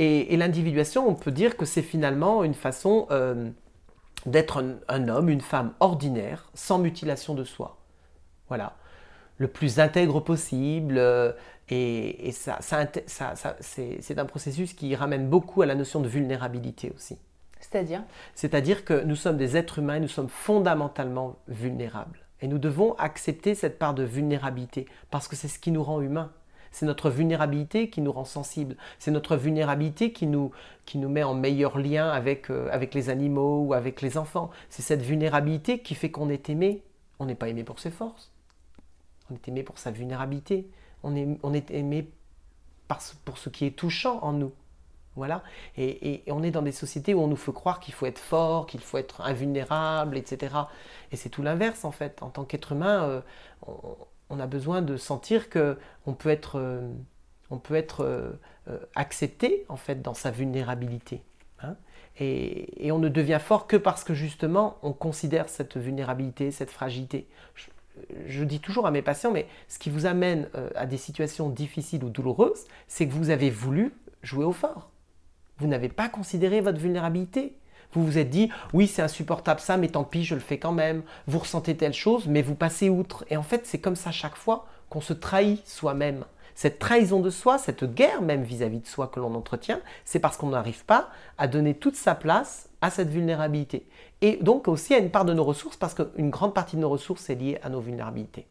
S4: Et, l'individuation, on peut dire que c'est finalement une façon d'être un, homme, une femme ordinaire, sans mutilation de soi. Voilà. Le plus intègre possible, et, ça, c'est un processus qui ramène beaucoup à la notion de vulnérabilité aussi.
S3: C'est-à-dire?
S4: C'est-à-dire que nous sommes des êtres humains et nous sommes fondamentalement vulnérables. Et nous devons accepter cette part de vulnérabilité parce que c'est ce qui nous rend humains. C'est notre vulnérabilité qui nous rend sensibles. C'est notre vulnérabilité qui nous, qui nous met en meilleur lien avec, euh, avec les animaux ou avec les enfants. C'est cette vulnérabilité qui fait qu'on est aimé. On n'est pas aimé pour ses forces. On est aimé pour sa vulnérabilité on est, aimé pour ce qui est touchant en nous. Voilà. Et, on est dans des sociétés où on nous fait croire qu'il faut être fort, qu'il faut être invulnérable, etc. Et c'est tout l'inverse en fait. En tant qu'être humain, euh, on, a besoin de sentir que on peut être, euh, on peut être euh, accepté en fait dans sa vulnérabilité. Hein. et, on ne devient fort que parce que justement on considère cette vulnérabilité, cette fragilité. Je, je dis toujours à mes patients, mais ce qui vous amène à des situations difficiles ou douloureuses, c'est que vous avez voulu jouer au fort. Vous n'avez pas considéré votre vulnérabilité. Vous vous êtes dit, oui, c'est insupportable ça, mais tant pis, je le fais quand même. Vous ressentez telle chose, mais vous passez outre. Et en fait, c'est comme ça chaque fois qu'on se trahit soi-même. Cette trahison de soi, cette guerre même vis-à-vis de soi que l'on entretient, c'est parce qu'on n'arrive pas à donner toute sa place à cette vulnérabilité. Et donc aussi à une part de nos ressources, parce qu'une grande partie de nos ressources est liée à nos vulnérabilités.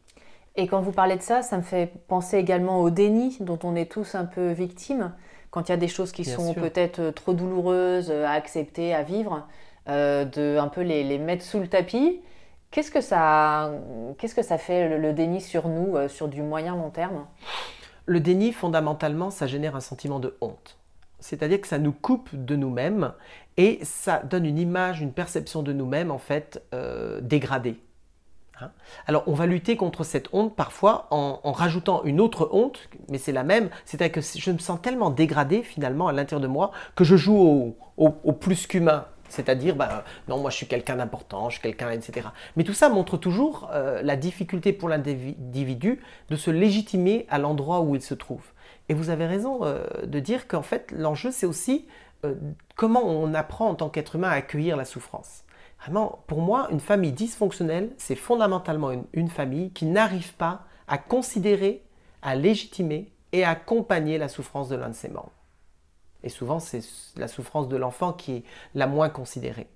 S3: Et quand vous parlez de ça, ça me fait penser également au déni dont on est tous un peu victimes quand il y a des choses qui sont peut-être euh, trop douloureuses à accepter, à vivre, euh, de un peu les, mettre sous le tapis. Qu'est-ce que ça, qu'est-ce que ça fait le, déni sur nous, euh, sur du moyen long terme?
S4: Le déni, fondamentalement, ça génère un sentiment de honte. C'est-à-dire que ça nous coupe de nous-mêmes et ça donne une image, une perception de nous-mêmes en fait dégradée. Hein. Alors on va lutter contre cette honte parfois en, rajoutant une autre honte, mais c'est la même, c'est-à-dire que je me sens tellement dégradé finalement à l'intérieur de moi que je joue au, plus qu'humain. C'est-à-dire, bah, non, moi je suis quelqu'un d'important, je suis quelqu'un, etc. Mais tout ça montre toujours euh, la difficulté pour l'individu de se légitimer à l'endroit où il se trouve. Et vous avez raison euh, de dire qu'en fait, l'enjeu, c'est aussi euh, comment on apprend en tant qu'être humain à accueillir la souffrance. Vraiment, pour moi, une famille dysfonctionnelle, c'est fondamentalement une, famille qui n'arrive pas à considérer, à légitimer et à accompagner la souffrance de l'un de ses membres. Et souvent, c'est la souffrance de l'enfant qui est la moins considérée.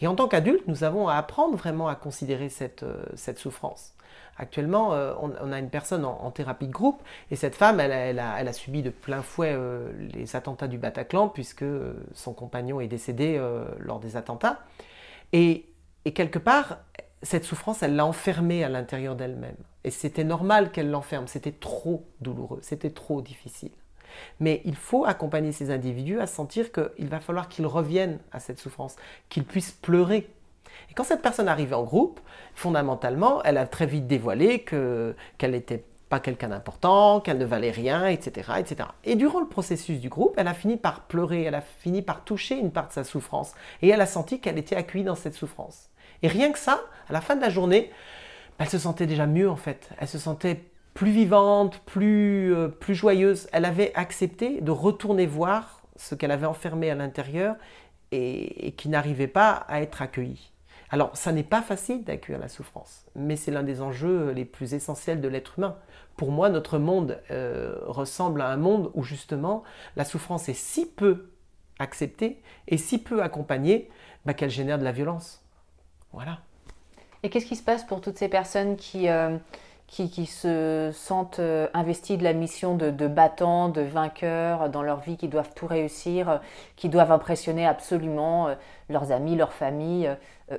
S4: Et en tant qu'adulte, nous avons à apprendre vraiment à considérer cette, euh, souffrance. Actuellement, euh, on, a une personne en, thérapie de groupe et cette femme, elle, a, subi de plein fouet euh, les attentats du Bataclan puisque son compagnon est décédé lors des attentats. Et, quelque part, cette souffrance, elle l'a enfermée à l'intérieur d'elle-même. Et c'était normal qu'elle l'enferme, c'était trop douloureux, c'était trop difficile. Mais il faut accompagner ces individus à sentir qu'il va falloir qu'ils reviennent à cette souffrance, qu'ils puissent pleurer. Et quand cette personne arrive en groupe, fondamentalement, elle a très vite dévoilé qu'elle n'était pas quelqu'un d'important, qu'elle ne valait rien, etc., etc. Et durant le processus du groupe, elle a fini par pleurer, elle a fini par toucher une part de sa souffrance, et elle a senti qu'elle était accueillie dans cette souffrance. Et rien que ça, à la fin de la journée, elle se sentait déjà mieux en fait. Elle se sentait plus vivante, plus, euh, plus joyeuse. Elle avait accepté de retourner voir ce qu'elle avait enfermé à l'intérieur et qui n'arrivait pas à être accueillie. Alors, ça n'est pas facile d'accueillir la souffrance, mais c'est l'un des enjeux les plus essentiels de l'être humain. Pour moi, notre monde euh, ressemble à un monde où justement la souffrance est si peu acceptée et si peu accompagnée bah, qu'elle génère de la violence. Voilà.
S3: Et qu'est-ce qui se passe pour toutes ces personnes qui, euh, qui, se sentent euh, investies de la mission de, de battants, de vainqueurs dans leur vie, qui doivent tout réussir, qui doivent impressionner absolument leurs amis, leur famille euh,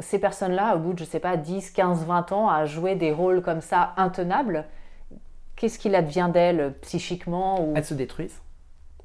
S3: ces personnes-là, au bout de, je sais pas, 10, 15, 20 ans, à jouer des rôles comme ça intenables, qu'est-ce qu'il advient d'elles psychiquement
S4: Elles se détruisent,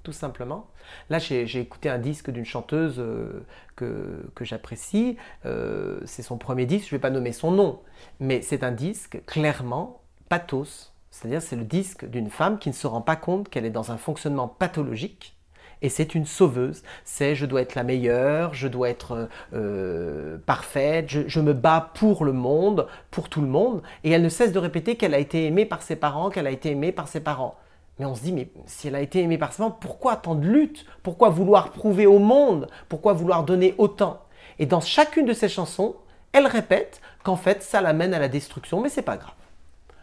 S4: tout simplement. Là, j'ai écouté un disque d'une chanteuse euh, que, que j'apprécie. Euh, c'est son premier disque, je ne vais pas nommer son nom, mais c'est un disque clairement pathos. C'est-à-dire, c'est le disque d'une femme qui ne se rend pas compte qu'elle est dans un fonctionnement pathologique et c'est une sauveuse. C'est je dois être la meilleure, je dois être euh, parfaite, je, me bats pour le monde, pour tout le monde. Et elle ne cesse de répéter qu'elle a été aimée par ses parents, qu'elle a été aimée par ses parents. Mais on se dit, mais si elle a été aimée par ses parents, pourquoi tant de lutte Pourquoi vouloir prouver au monde? Pourquoi vouloir donner autant? Et dans chacune de ces chansons, elle répète qu'en fait, ça l'amène à la destruction, mais c'est pas grave.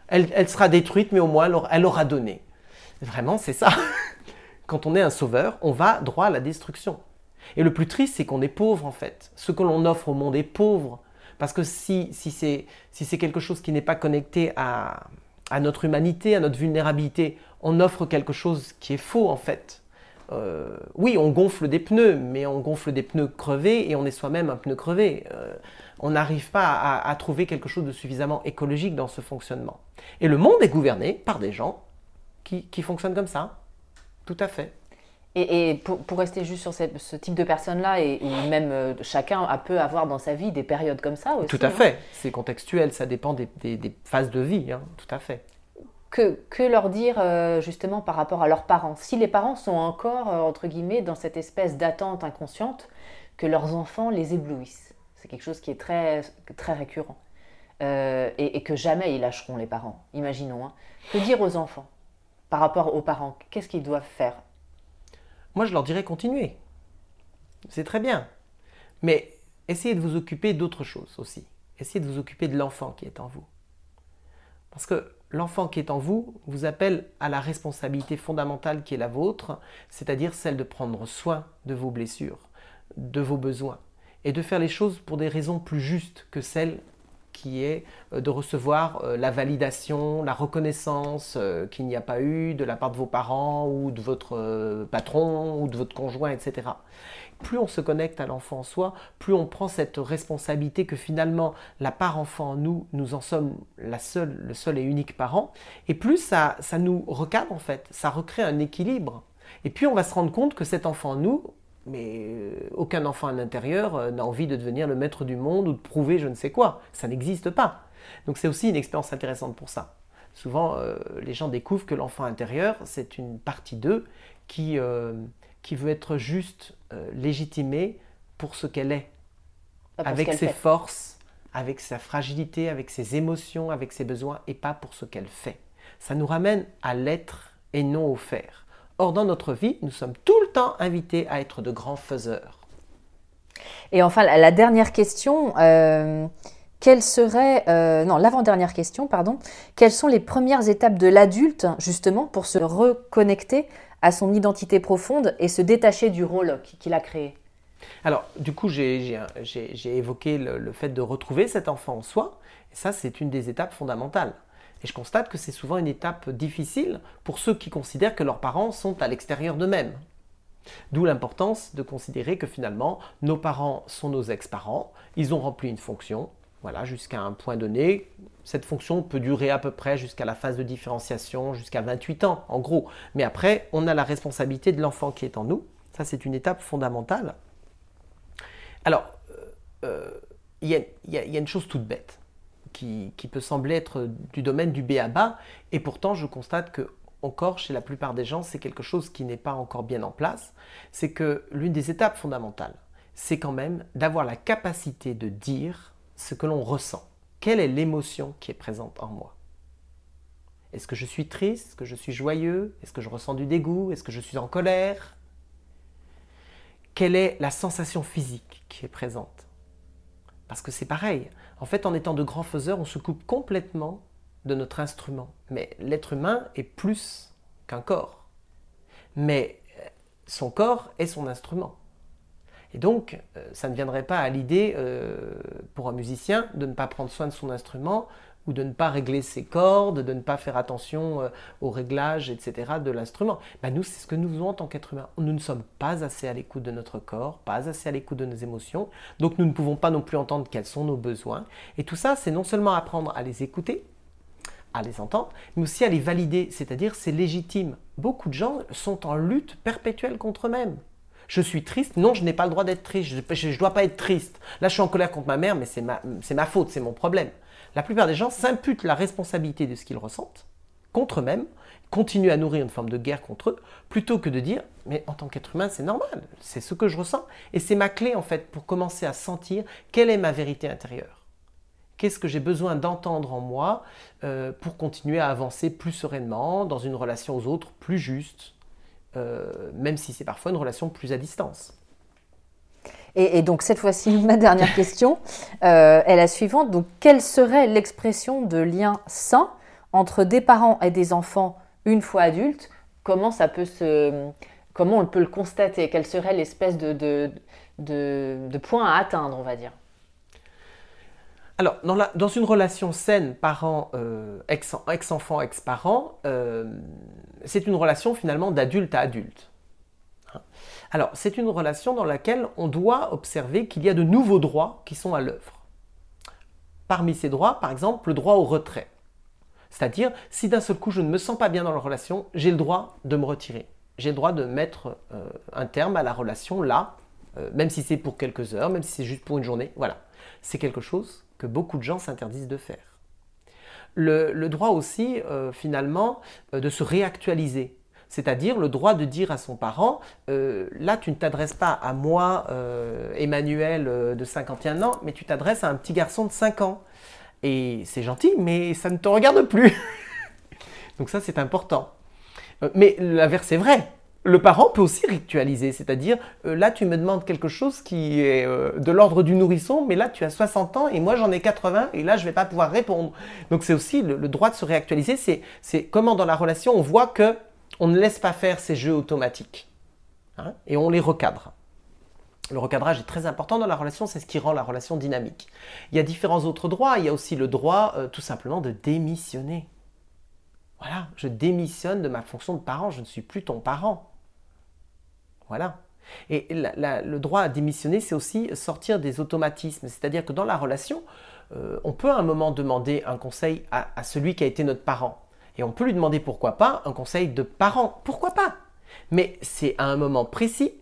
S4: Elle, sera détruite, mais au moins, elle aura donné. Vraiment, c'est ça. quand on est un sauveur, on va droit à la destruction. Et le plus triste, c'est qu'on est pauvre en fait. Ce que l'on offre au monde est pauvre. Parce que si, si c'est quelque chose qui n'est pas connecté à, notre humanité, à notre vulnérabilité, on offre quelque chose qui est faux en fait. Euh, oui, on gonfle des pneus, mais on gonfle des pneus crevés et on est soi-même un pneu crevé. Euh, on n'arrive pas à, trouver quelque chose de suffisamment écologique dans ce fonctionnement. Et le monde est gouverné par des gens qui fonctionnent comme ça. Tout à fait.
S3: Et, pour, rester juste sur ce type de personnes-là, et même euh, chacun a, peut avoir dans sa vie des périodes comme ça aussi.
S4: Tout à fait, c'est contextuel, ça dépend des, phases de vie, hein. tout à fait.
S3: Que, que leur dire euh, justement par rapport à leurs parents? Si les parents sont encore, euh, entre guillemets, dans cette espèce d'attente inconsciente que leurs enfants les éblouissent. C'est quelque chose qui est très, très récurrent. et, que jamais ils lâcheront les parents, imaginons. Hein. Que dire aux enfants par rapport aux parents? Qu'est-ce qu'ils doivent faire?
S4: Moi, je leur dirais continuez. C'est très bien. Mais essayez de vous occuper d'autre chose aussi. Essayez de vous occuper de l'enfant qui est en vous. Parce que l'enfant qui est en vous vous appelle à la responsabilité fondamentale qui est la vôtre, c'est-à-dire celle de prendre soin de vos blessures, de vos besoins, et de faire les choses pour des raisons plus justes que celles qui est euh, de recevoir euh, la validation, la reconnaissance euh, qu'il n'y a pas eu de la part de vos parents ou de votre patron ou de votre conjoint, etc. Plus on se connecte à l'enfant en soi, plus on prend cette responsabilité que finalement la part enfant en nous, nous en sommes la seule, le seul et unique parent, et plus ça, ça nous recadre en fait, ça recrée un équilibre. Et puis on va se rendre compte que cet enfant en nous, mais euh, aucun enfant à l'intérieur euh, n'a envie de devenir le maître du monde ou de prouver je ne sais quoi. Ça n'existe pas. Donc c'est aussi une expérience intéressante pour ça. Souvent, euh, les gens découvrent que l'enfant intérieur, c'est une partie d'eux qui, qui veut être juste légitimée pour ce qu'elle est, avec ses forces, avec sa fragilité, avec ses émotions, avec ses besoins, et pas pour ce qu'elle fait. Ça nous ramène à l'être et non au faire. Or, dans notre vie, nous sommes tout le temps invités à être de grands faiseurs.
S3: Et enfin, la dernière question, euh, quelle serait, euh, non, l'avant-dernière question, pardon, quelles sont les premières étapes de l'adulte, justement, pour se reconnecter à son identité profonde et se détacher du rôle qu'il a créé?
S4: Alors, du coup, j'ai évoqué le, le, fait de retrouver cet enfant en soi, et ça, c'est une des étapes fondamentales. Et je constate que c'est souvent une étape difficile pour ceux qui considèrent que leurs parents sont à l'extérieur d'eux-mêmes. D'où l'importance de considérer que finalement, nos parents sont nos ex-parents, ils ont rempli une fonction, voilà, jusqu'à un point donné. Cette fonction peut durer à peu près jusqu'à la phase de différenciation, jusqu'à 28 ans, en gros. Mais après, on a la responsabilité de l'enfant qui est en nous. Ça, c'est une étape fondamentale. Alors, euh, euh, il y, a une chose toute bête qui, peut sembler être du domaine du B.A.B.A. Et pourtant, je constate que encore chez la plupart des gens, c'est quelque chose qui n'est pas encore bien en place. C'est que l'une des étapes fondamentales, c'est quand même d'avoir la capacité de dire ce que l'on ressent. Quelle est l'émotion qui est présente en moi? Est-ce que je suis triste? Est-ce que je suis joyeux? Est-ce que je ressens du dégoût? Est-ce que je suis en colère? Quelle est la sensation physique qui est présente? Parce que c'est pareil, en fait, en étant de grands faiseurs, on se coupe complètement de notre instrument. Mais l'être humain est plus qu'un corps. Mais euh, son corps est son instrument. Et donc, euh, ça ne viendrait pas à l'idée euh, pour un musicien de ne pas prendre soin de son instrument ou de ne pas régler ses cordes, de ne pas faire attention euh, au réglage, etc. de l'instrument. Ben nous, c'est ce que nous faisons en tant qu'être humain. Nous ne sommes pas assez à l'écoute de notre corps, pas assez à l'écoute de nos émotions, donc nous ne pouvons pas non plus entendre quels sont nos besoins. Et tout ça, c'est non seulement apprendre à les écouter, à les entendre, mais aussi à les valider, c'est-à-dire c'est légitime. Beaucoup de gens sont en lutte perpétuelle contre eux-mêmes. Je suis triste, non, je n'ai pas le droit d'être triste, je ne dois pas être triste. Là, je suis en colère contre ma mère, mais c'est ma, ma faute, c'est mon problème la plupart des gens s'imputent la responsabilité de ce qu'ils ressentent contre eux-mêmes, continuent à nourrir une forme de guerre contre eux, plutôt que de dire mais en tant qu'être humain c'est normal, c'est ce que je ressens et c'est ma clé en fait pour commencer à sentir quelle est ma vérité intérieure. Qu'est-ce que j'ai besoin d'entendre en moi euh, pour continuer à avancer plus sereinement dans une relation aux autres plus juste, euh, même si c'est parfois une relation plus à distance.
S3: Et, donc cette fois-ci, ma dernière question euh, est la suivante. Donc, quelle serait l'expression de lien sain entre des parents et des enfants une fois adultes? Comment ça peut se, comment on peut le constater? Quelle serait l'espèce de, de, de, point à atteindre, on va dire?
S4: Alors, dans, la, dans, une relation saine, parent, euh, ex-enfant, ex-parent, euh, c'est une relation finalement d'adulte à adulte. Alors, c'est une relation dans laquelle on doit observer qu'il y a de nouveaux droits qui sont à l'œuvre. Parmi ces droits, par exemple, le droit au retrait. C'est-à-dire, si d'un seul coup je ne me sens pas bien dans la relation, j'ai le droit de me retirer. j'ai le droit de mettre euh, un terme à la relation là, euh, même si c'est pour quelques heures, même si c'est juste pour une journée. Voilà. C'est quelque chose que beaucoup de gens s'interdisent de faire. Le, droit aussi, euh, finalement, de se réactualiser. C'est-à-dire le droit de dire à son parent, là tu ne t'adresses pas à moi, Emmanuel de 51 ans, mais tu t'adresses à un petit garçon de 5 ans. Et c'est gentil, mais ça ne te regarde plus. Donc ça c'est important. Euh, mais l'inverse est vrai. Le parent peut aussi ritualiser, c'est-à-dire euh, là tu me demandes quelque chose qui est euh, de l'ordre du nourrisson, mais là tu as 60 ans et moi j'en ai 80 et là je ne vais pas pouvoir répondre. Donc c'est aussi le, droit de se réactualiser, c'est comment dans la relation on voit que on ne laisse pas faire ces jeux automatiques hein, et on les recadre. Le recadrage est très important dans la relation, c'est ce qui rend la relation dynamique. Il y a différents autres droits, il y a aussi le droit tout simplement de démissionner. Voilà, je démissionne de ma fonction de parent, je ne suis plus ton parent. Voilà. Et le droit à démissionner, c'est aussi sortir des automatismes. C'est-à-dire que dans la relation, euh, on peut à un moment demander un conseil à, celui qui a été notre parent. Et on peut lui demander pourquoi pas un conseil de parent. Pourquoi pas? Mais c'est à un moment précis,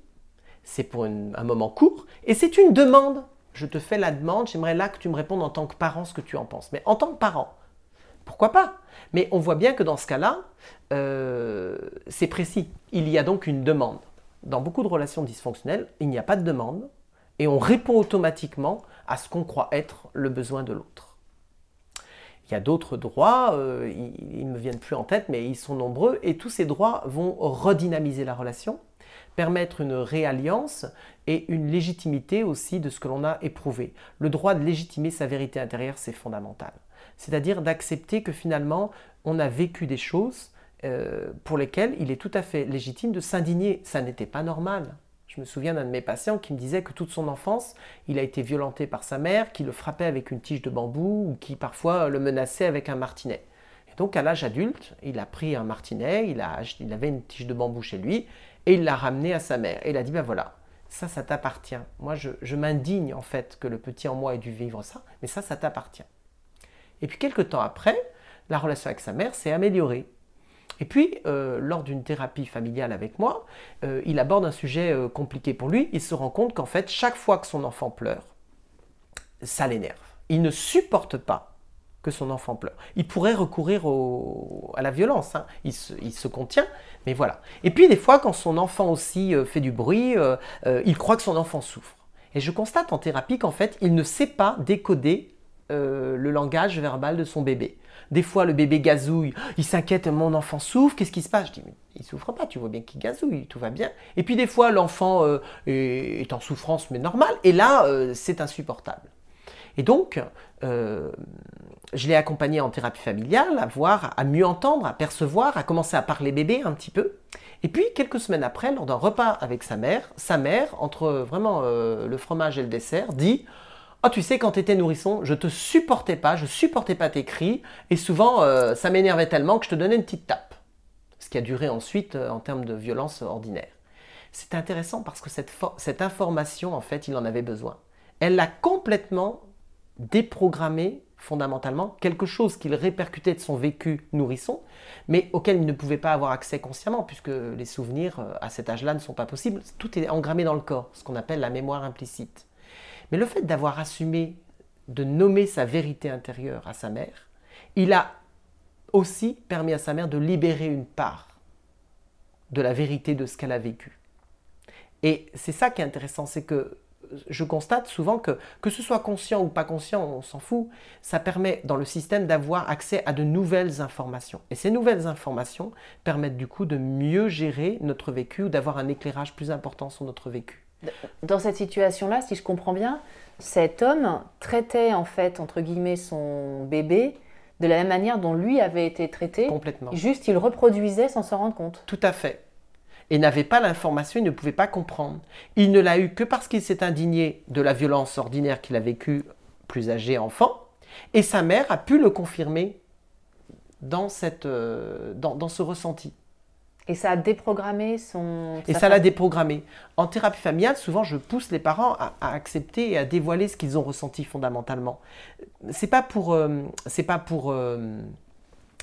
S4: c'est pour un moment court, et c'est une demande. Je te fais la demande, j'aimerais là que tu me répondes en tant que parent ce que tu en penses. Mais en tant que parent, pourquoi pas? Mais on voit bien que dans ce cas-là, euh, c'est précis. Il y a donc une demande. Dans beaucoup de relations dysfonctionnelles, il n'y a pas de demande et on répond automatiquement à ce qu'on croit être le besoin de l'autre. Y a d'autres droits, euh, ils ne me viennent plus en tête, mais ils sont nombreux, et tous ces droits vont redynamiser la relation, permettre une réalliance et une légitimité aussi de ce que l'on a éprouvé. Le droit de légitimer sa vérité intérieure, c'est fondamental c'est-à-dire d'accepter que finalement on a vécu des choses euh, pour lesquelles il est tout à fait légitime de s'indigner. Ça n'était pas normal. Je me souviens d'un de mes patients qui me disait que toute son enfance, il a été violenté par sa mère, qui le frappait avec une tige de bambou ou qui parfois le menaçait avec un martinet. Et donc à l'âge adulte, il a pris un martinet, il, avait une tige de bambou chez lui et il l'a ramené à sa mère. Et il a dit ben voilà, ça, ça t'appartient. Moi, je m'indigne en fait que le petit en moi ait dû vivre ça, mais ça, ça t'appartient. Et puis quelques temps après, la relation avec sa mère s'est améliorée. Et puis, euh, lors d'une thérapie familiale avec moi, euh, il aborde un sujet euh, compliqué pour lui. Il se rend compte qu'en fait, chaque fois que son enfant pleure, ça l'énerve. Il ne supporte pas que son enfant pleure. Il pourrait recourir à la violence. Hein. Il, se, contient, mais voilà. Et puis, des fois, quand son enfant aussi fait du bruit, il croit que son enfant souffre. Et je constate en thérapie qu'en fait, il ne sait pas décoder le langage verbal de son bébé. Des fois, le bébé gazouille, il s'inquiète, mon enfant souffre, qu'est-ce qui se passe? Je dis, mais il souffre pas, tu vois bien qu'il gazouille, tout va bien. Et puis des fois, l'enfant euh, est, en souffrance, mais normal, et là, euh, c'est insupportable. Et donc, je l'ai accompagné en thérapie familiale, à voir, à mieux entendre, à percevoir, à commencer à parler bébé un petit peu. Et puis, quelques semaines après, lors d'un repas avec sa mère, sa mère, entre vraiment le fromage et le dessert, dit Oh, tu sais, quand tu étais nourrisson, je te supportais pas, je supportais pas tes cris, et souvent, euh, ça m'énervait tellement que je te donnais une petite tape. Ce qui a duré ensuite euh, en termes de violence ordinaire. C'est intéressant parce que cette, cette information, en fait, il en avait besoin. Elle l'a complètement déprogrammé fondamentalement, quelque chose qu'il répercutait de son vécu nourrisson, mais auquel il ne pouvait pas avoir accès consciemment, puisque les souvenirs euh, à cet âge-là ne sont pas possibles. Tout est engrammé dans le corps, ce qu'on appelle la mémoire implicite. Mais le fait d'avoir assumé de nommer sa vérité intérieure à sa mère, il a aussi permis à sa mère de libérer une part de la vérité de ce qu'elle a vécu. Et c'est ça qui est intéressant, c'est que je constate souvent que, que ce soit conscient ou pas conscient, on s'en fout, ça permet dans le système d'avoir accès à de nouvelles informations. Et ces nouvelles informations permettent du coup de mieux gérer notre vécu ou d'avoir un éclairage plus important sur notre vécu.
S3: Dans cette situation-là, si je comprends bien, cet homme traitait en fait, entre guillemets, son bébé de la même manière dont lui avait été traité.
S4: Complètement.
S3: Juste, il reproduisait sans s'en rendre compte.
S4: Tout à fait. Et n'avait pas l'information, il ne pouvait pas comprendre. Il ne l'a eu que parce qu'il s'est indigné de la violence ordinaire qu'il a vécue plus âgé enfant. Et sa mère a pu le confirmer dans, cette, euh, dans ce ressenti.
S3: Et ça a déprogrammé son...
S4: Et ça l'a déprogrammé. En thérapie familiale, souvent, je pousse les parents à, accepter et à dévoiler ce qu'ils ont ressenti fondamentalement. C'est pas pour, euh, c'est pas pour euh,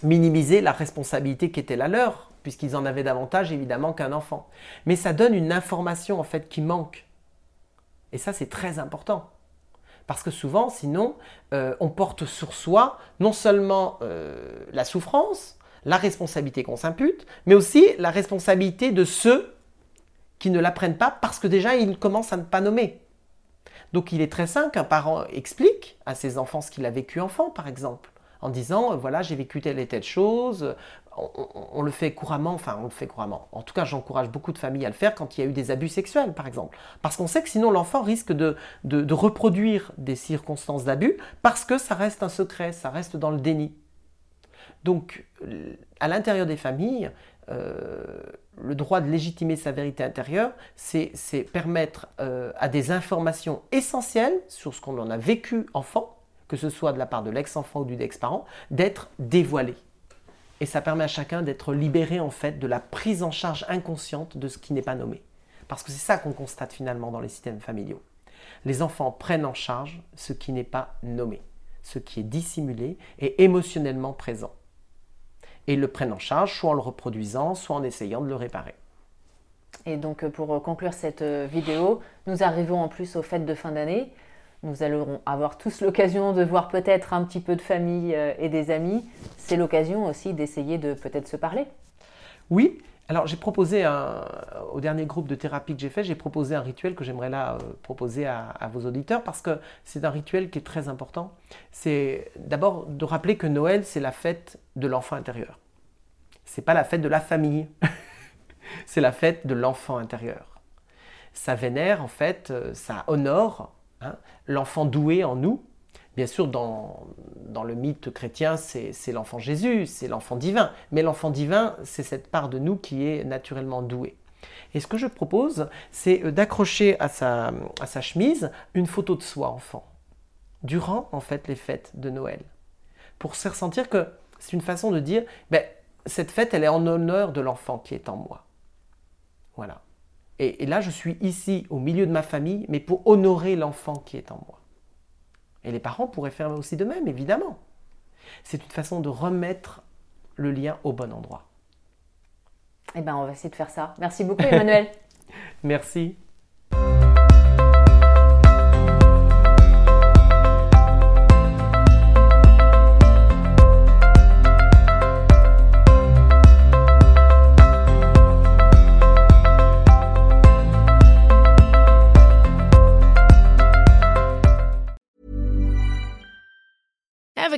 S4: minimiser la responsabilité qui était la leur. puisqu'ils en avaient davantage évidemment qu'un enfant. Mais ça donne une information en fait qui manque. Et ça c'est très important. Parce que souvent, sinon, euh, on porte sur soi non seulement la souffrance, la responsabilité qu'on s'impute, mais aussi la responsabilité de ceux qui ne l'apprennent pas parce que déjà ils commencent à ne pas nommer. Donc il est très sain qu'un parent explique à ses enfants ce qu'il a vécu enfant, par exemple, en disant voilà j'ai vécu telle et telle chose. On, le fait couramment, enfin on le fait couramment. En tout cas, j'encourage beaucoup de familles à le faire quand il y a eu des abus sexuels, par exemple, parce qu'on sait que sinon l'enfant risque de, de reproduire des circonstances d'abus parce que ça reste un secret, ça reste dans le déni. Donc, à l'intérieur des familles, euh, le droit de légitimer sa vérité intérieure, c'est permettre euh, à des informations essentielles sur ce qu'on en a vécu enfant, que ce soit de la part de l'ex-enfant ou du ex-parent, d'être dévoilées. Et ça permet à chacun d'être libéré en fait de la prise en charge inconsciente de ce qui n'est pas nommé. Parce que c'est ça qu'on constate finalement dans les systèmes familiaux. Les enfants prennent en charge ce qui n'est pas nommé, ce qui est dissimulé et émotionnellement présent et le prennent en charge, soit en le reproduisant, soit en essayant de le réparer.
S3: Et donc euh, pour euh, conclure cette euh, vidéo, nous arrivons en plus aux fêtes de fin d'année. Nous allons avoir tous l'occasion de voir peut-être un petit peu de famille et des amis. C'est l'occasion aussi d'essayer de peut-être se parler.
S4: Oui, alors j'ai proposé au dernier groupe de thérapie que j'ai fait, j'ai proposé un rituel que j'aimerais là proposer à, vos auditeurs parce que c'est un rituel qui est très important. C'est d'abord de rappeler que Noël c'est la fête de l'enfant intérieur c'est pas la fête de la famille, c'est la fête de l'enfant intérieur. Ça vénère en fait, euh, ça honore hein, l'enfant doué en nous. Bien sûr, dans, le mythe chrétien, c'est l'enfant Jésus, c'est l'enfant divin. Mais l'enfant divin, c'est cette part de nous qui est naturellement douée. Et ce que je propose, c'est euh, d'accrocher à sa, chemise une photo de soi enfant, durant en fait les fêtes de Noël, pour se ressentir que c'est une façon de dire, ben, cette fête, elle est en honneur de l'enfant qui est en moi. Voilà. Et, là, je suis ici, au milieu de ma famille, mais pour honorer l'enfant qui est en moi. Et les parents pourraient faire aussi de même, évidemment. C'est une façon de remettre le lien au bon endroit.
S3: Eh bien, on va essayer de faire ça. Merci beaucoup, Emmanuel.
S4: Merci.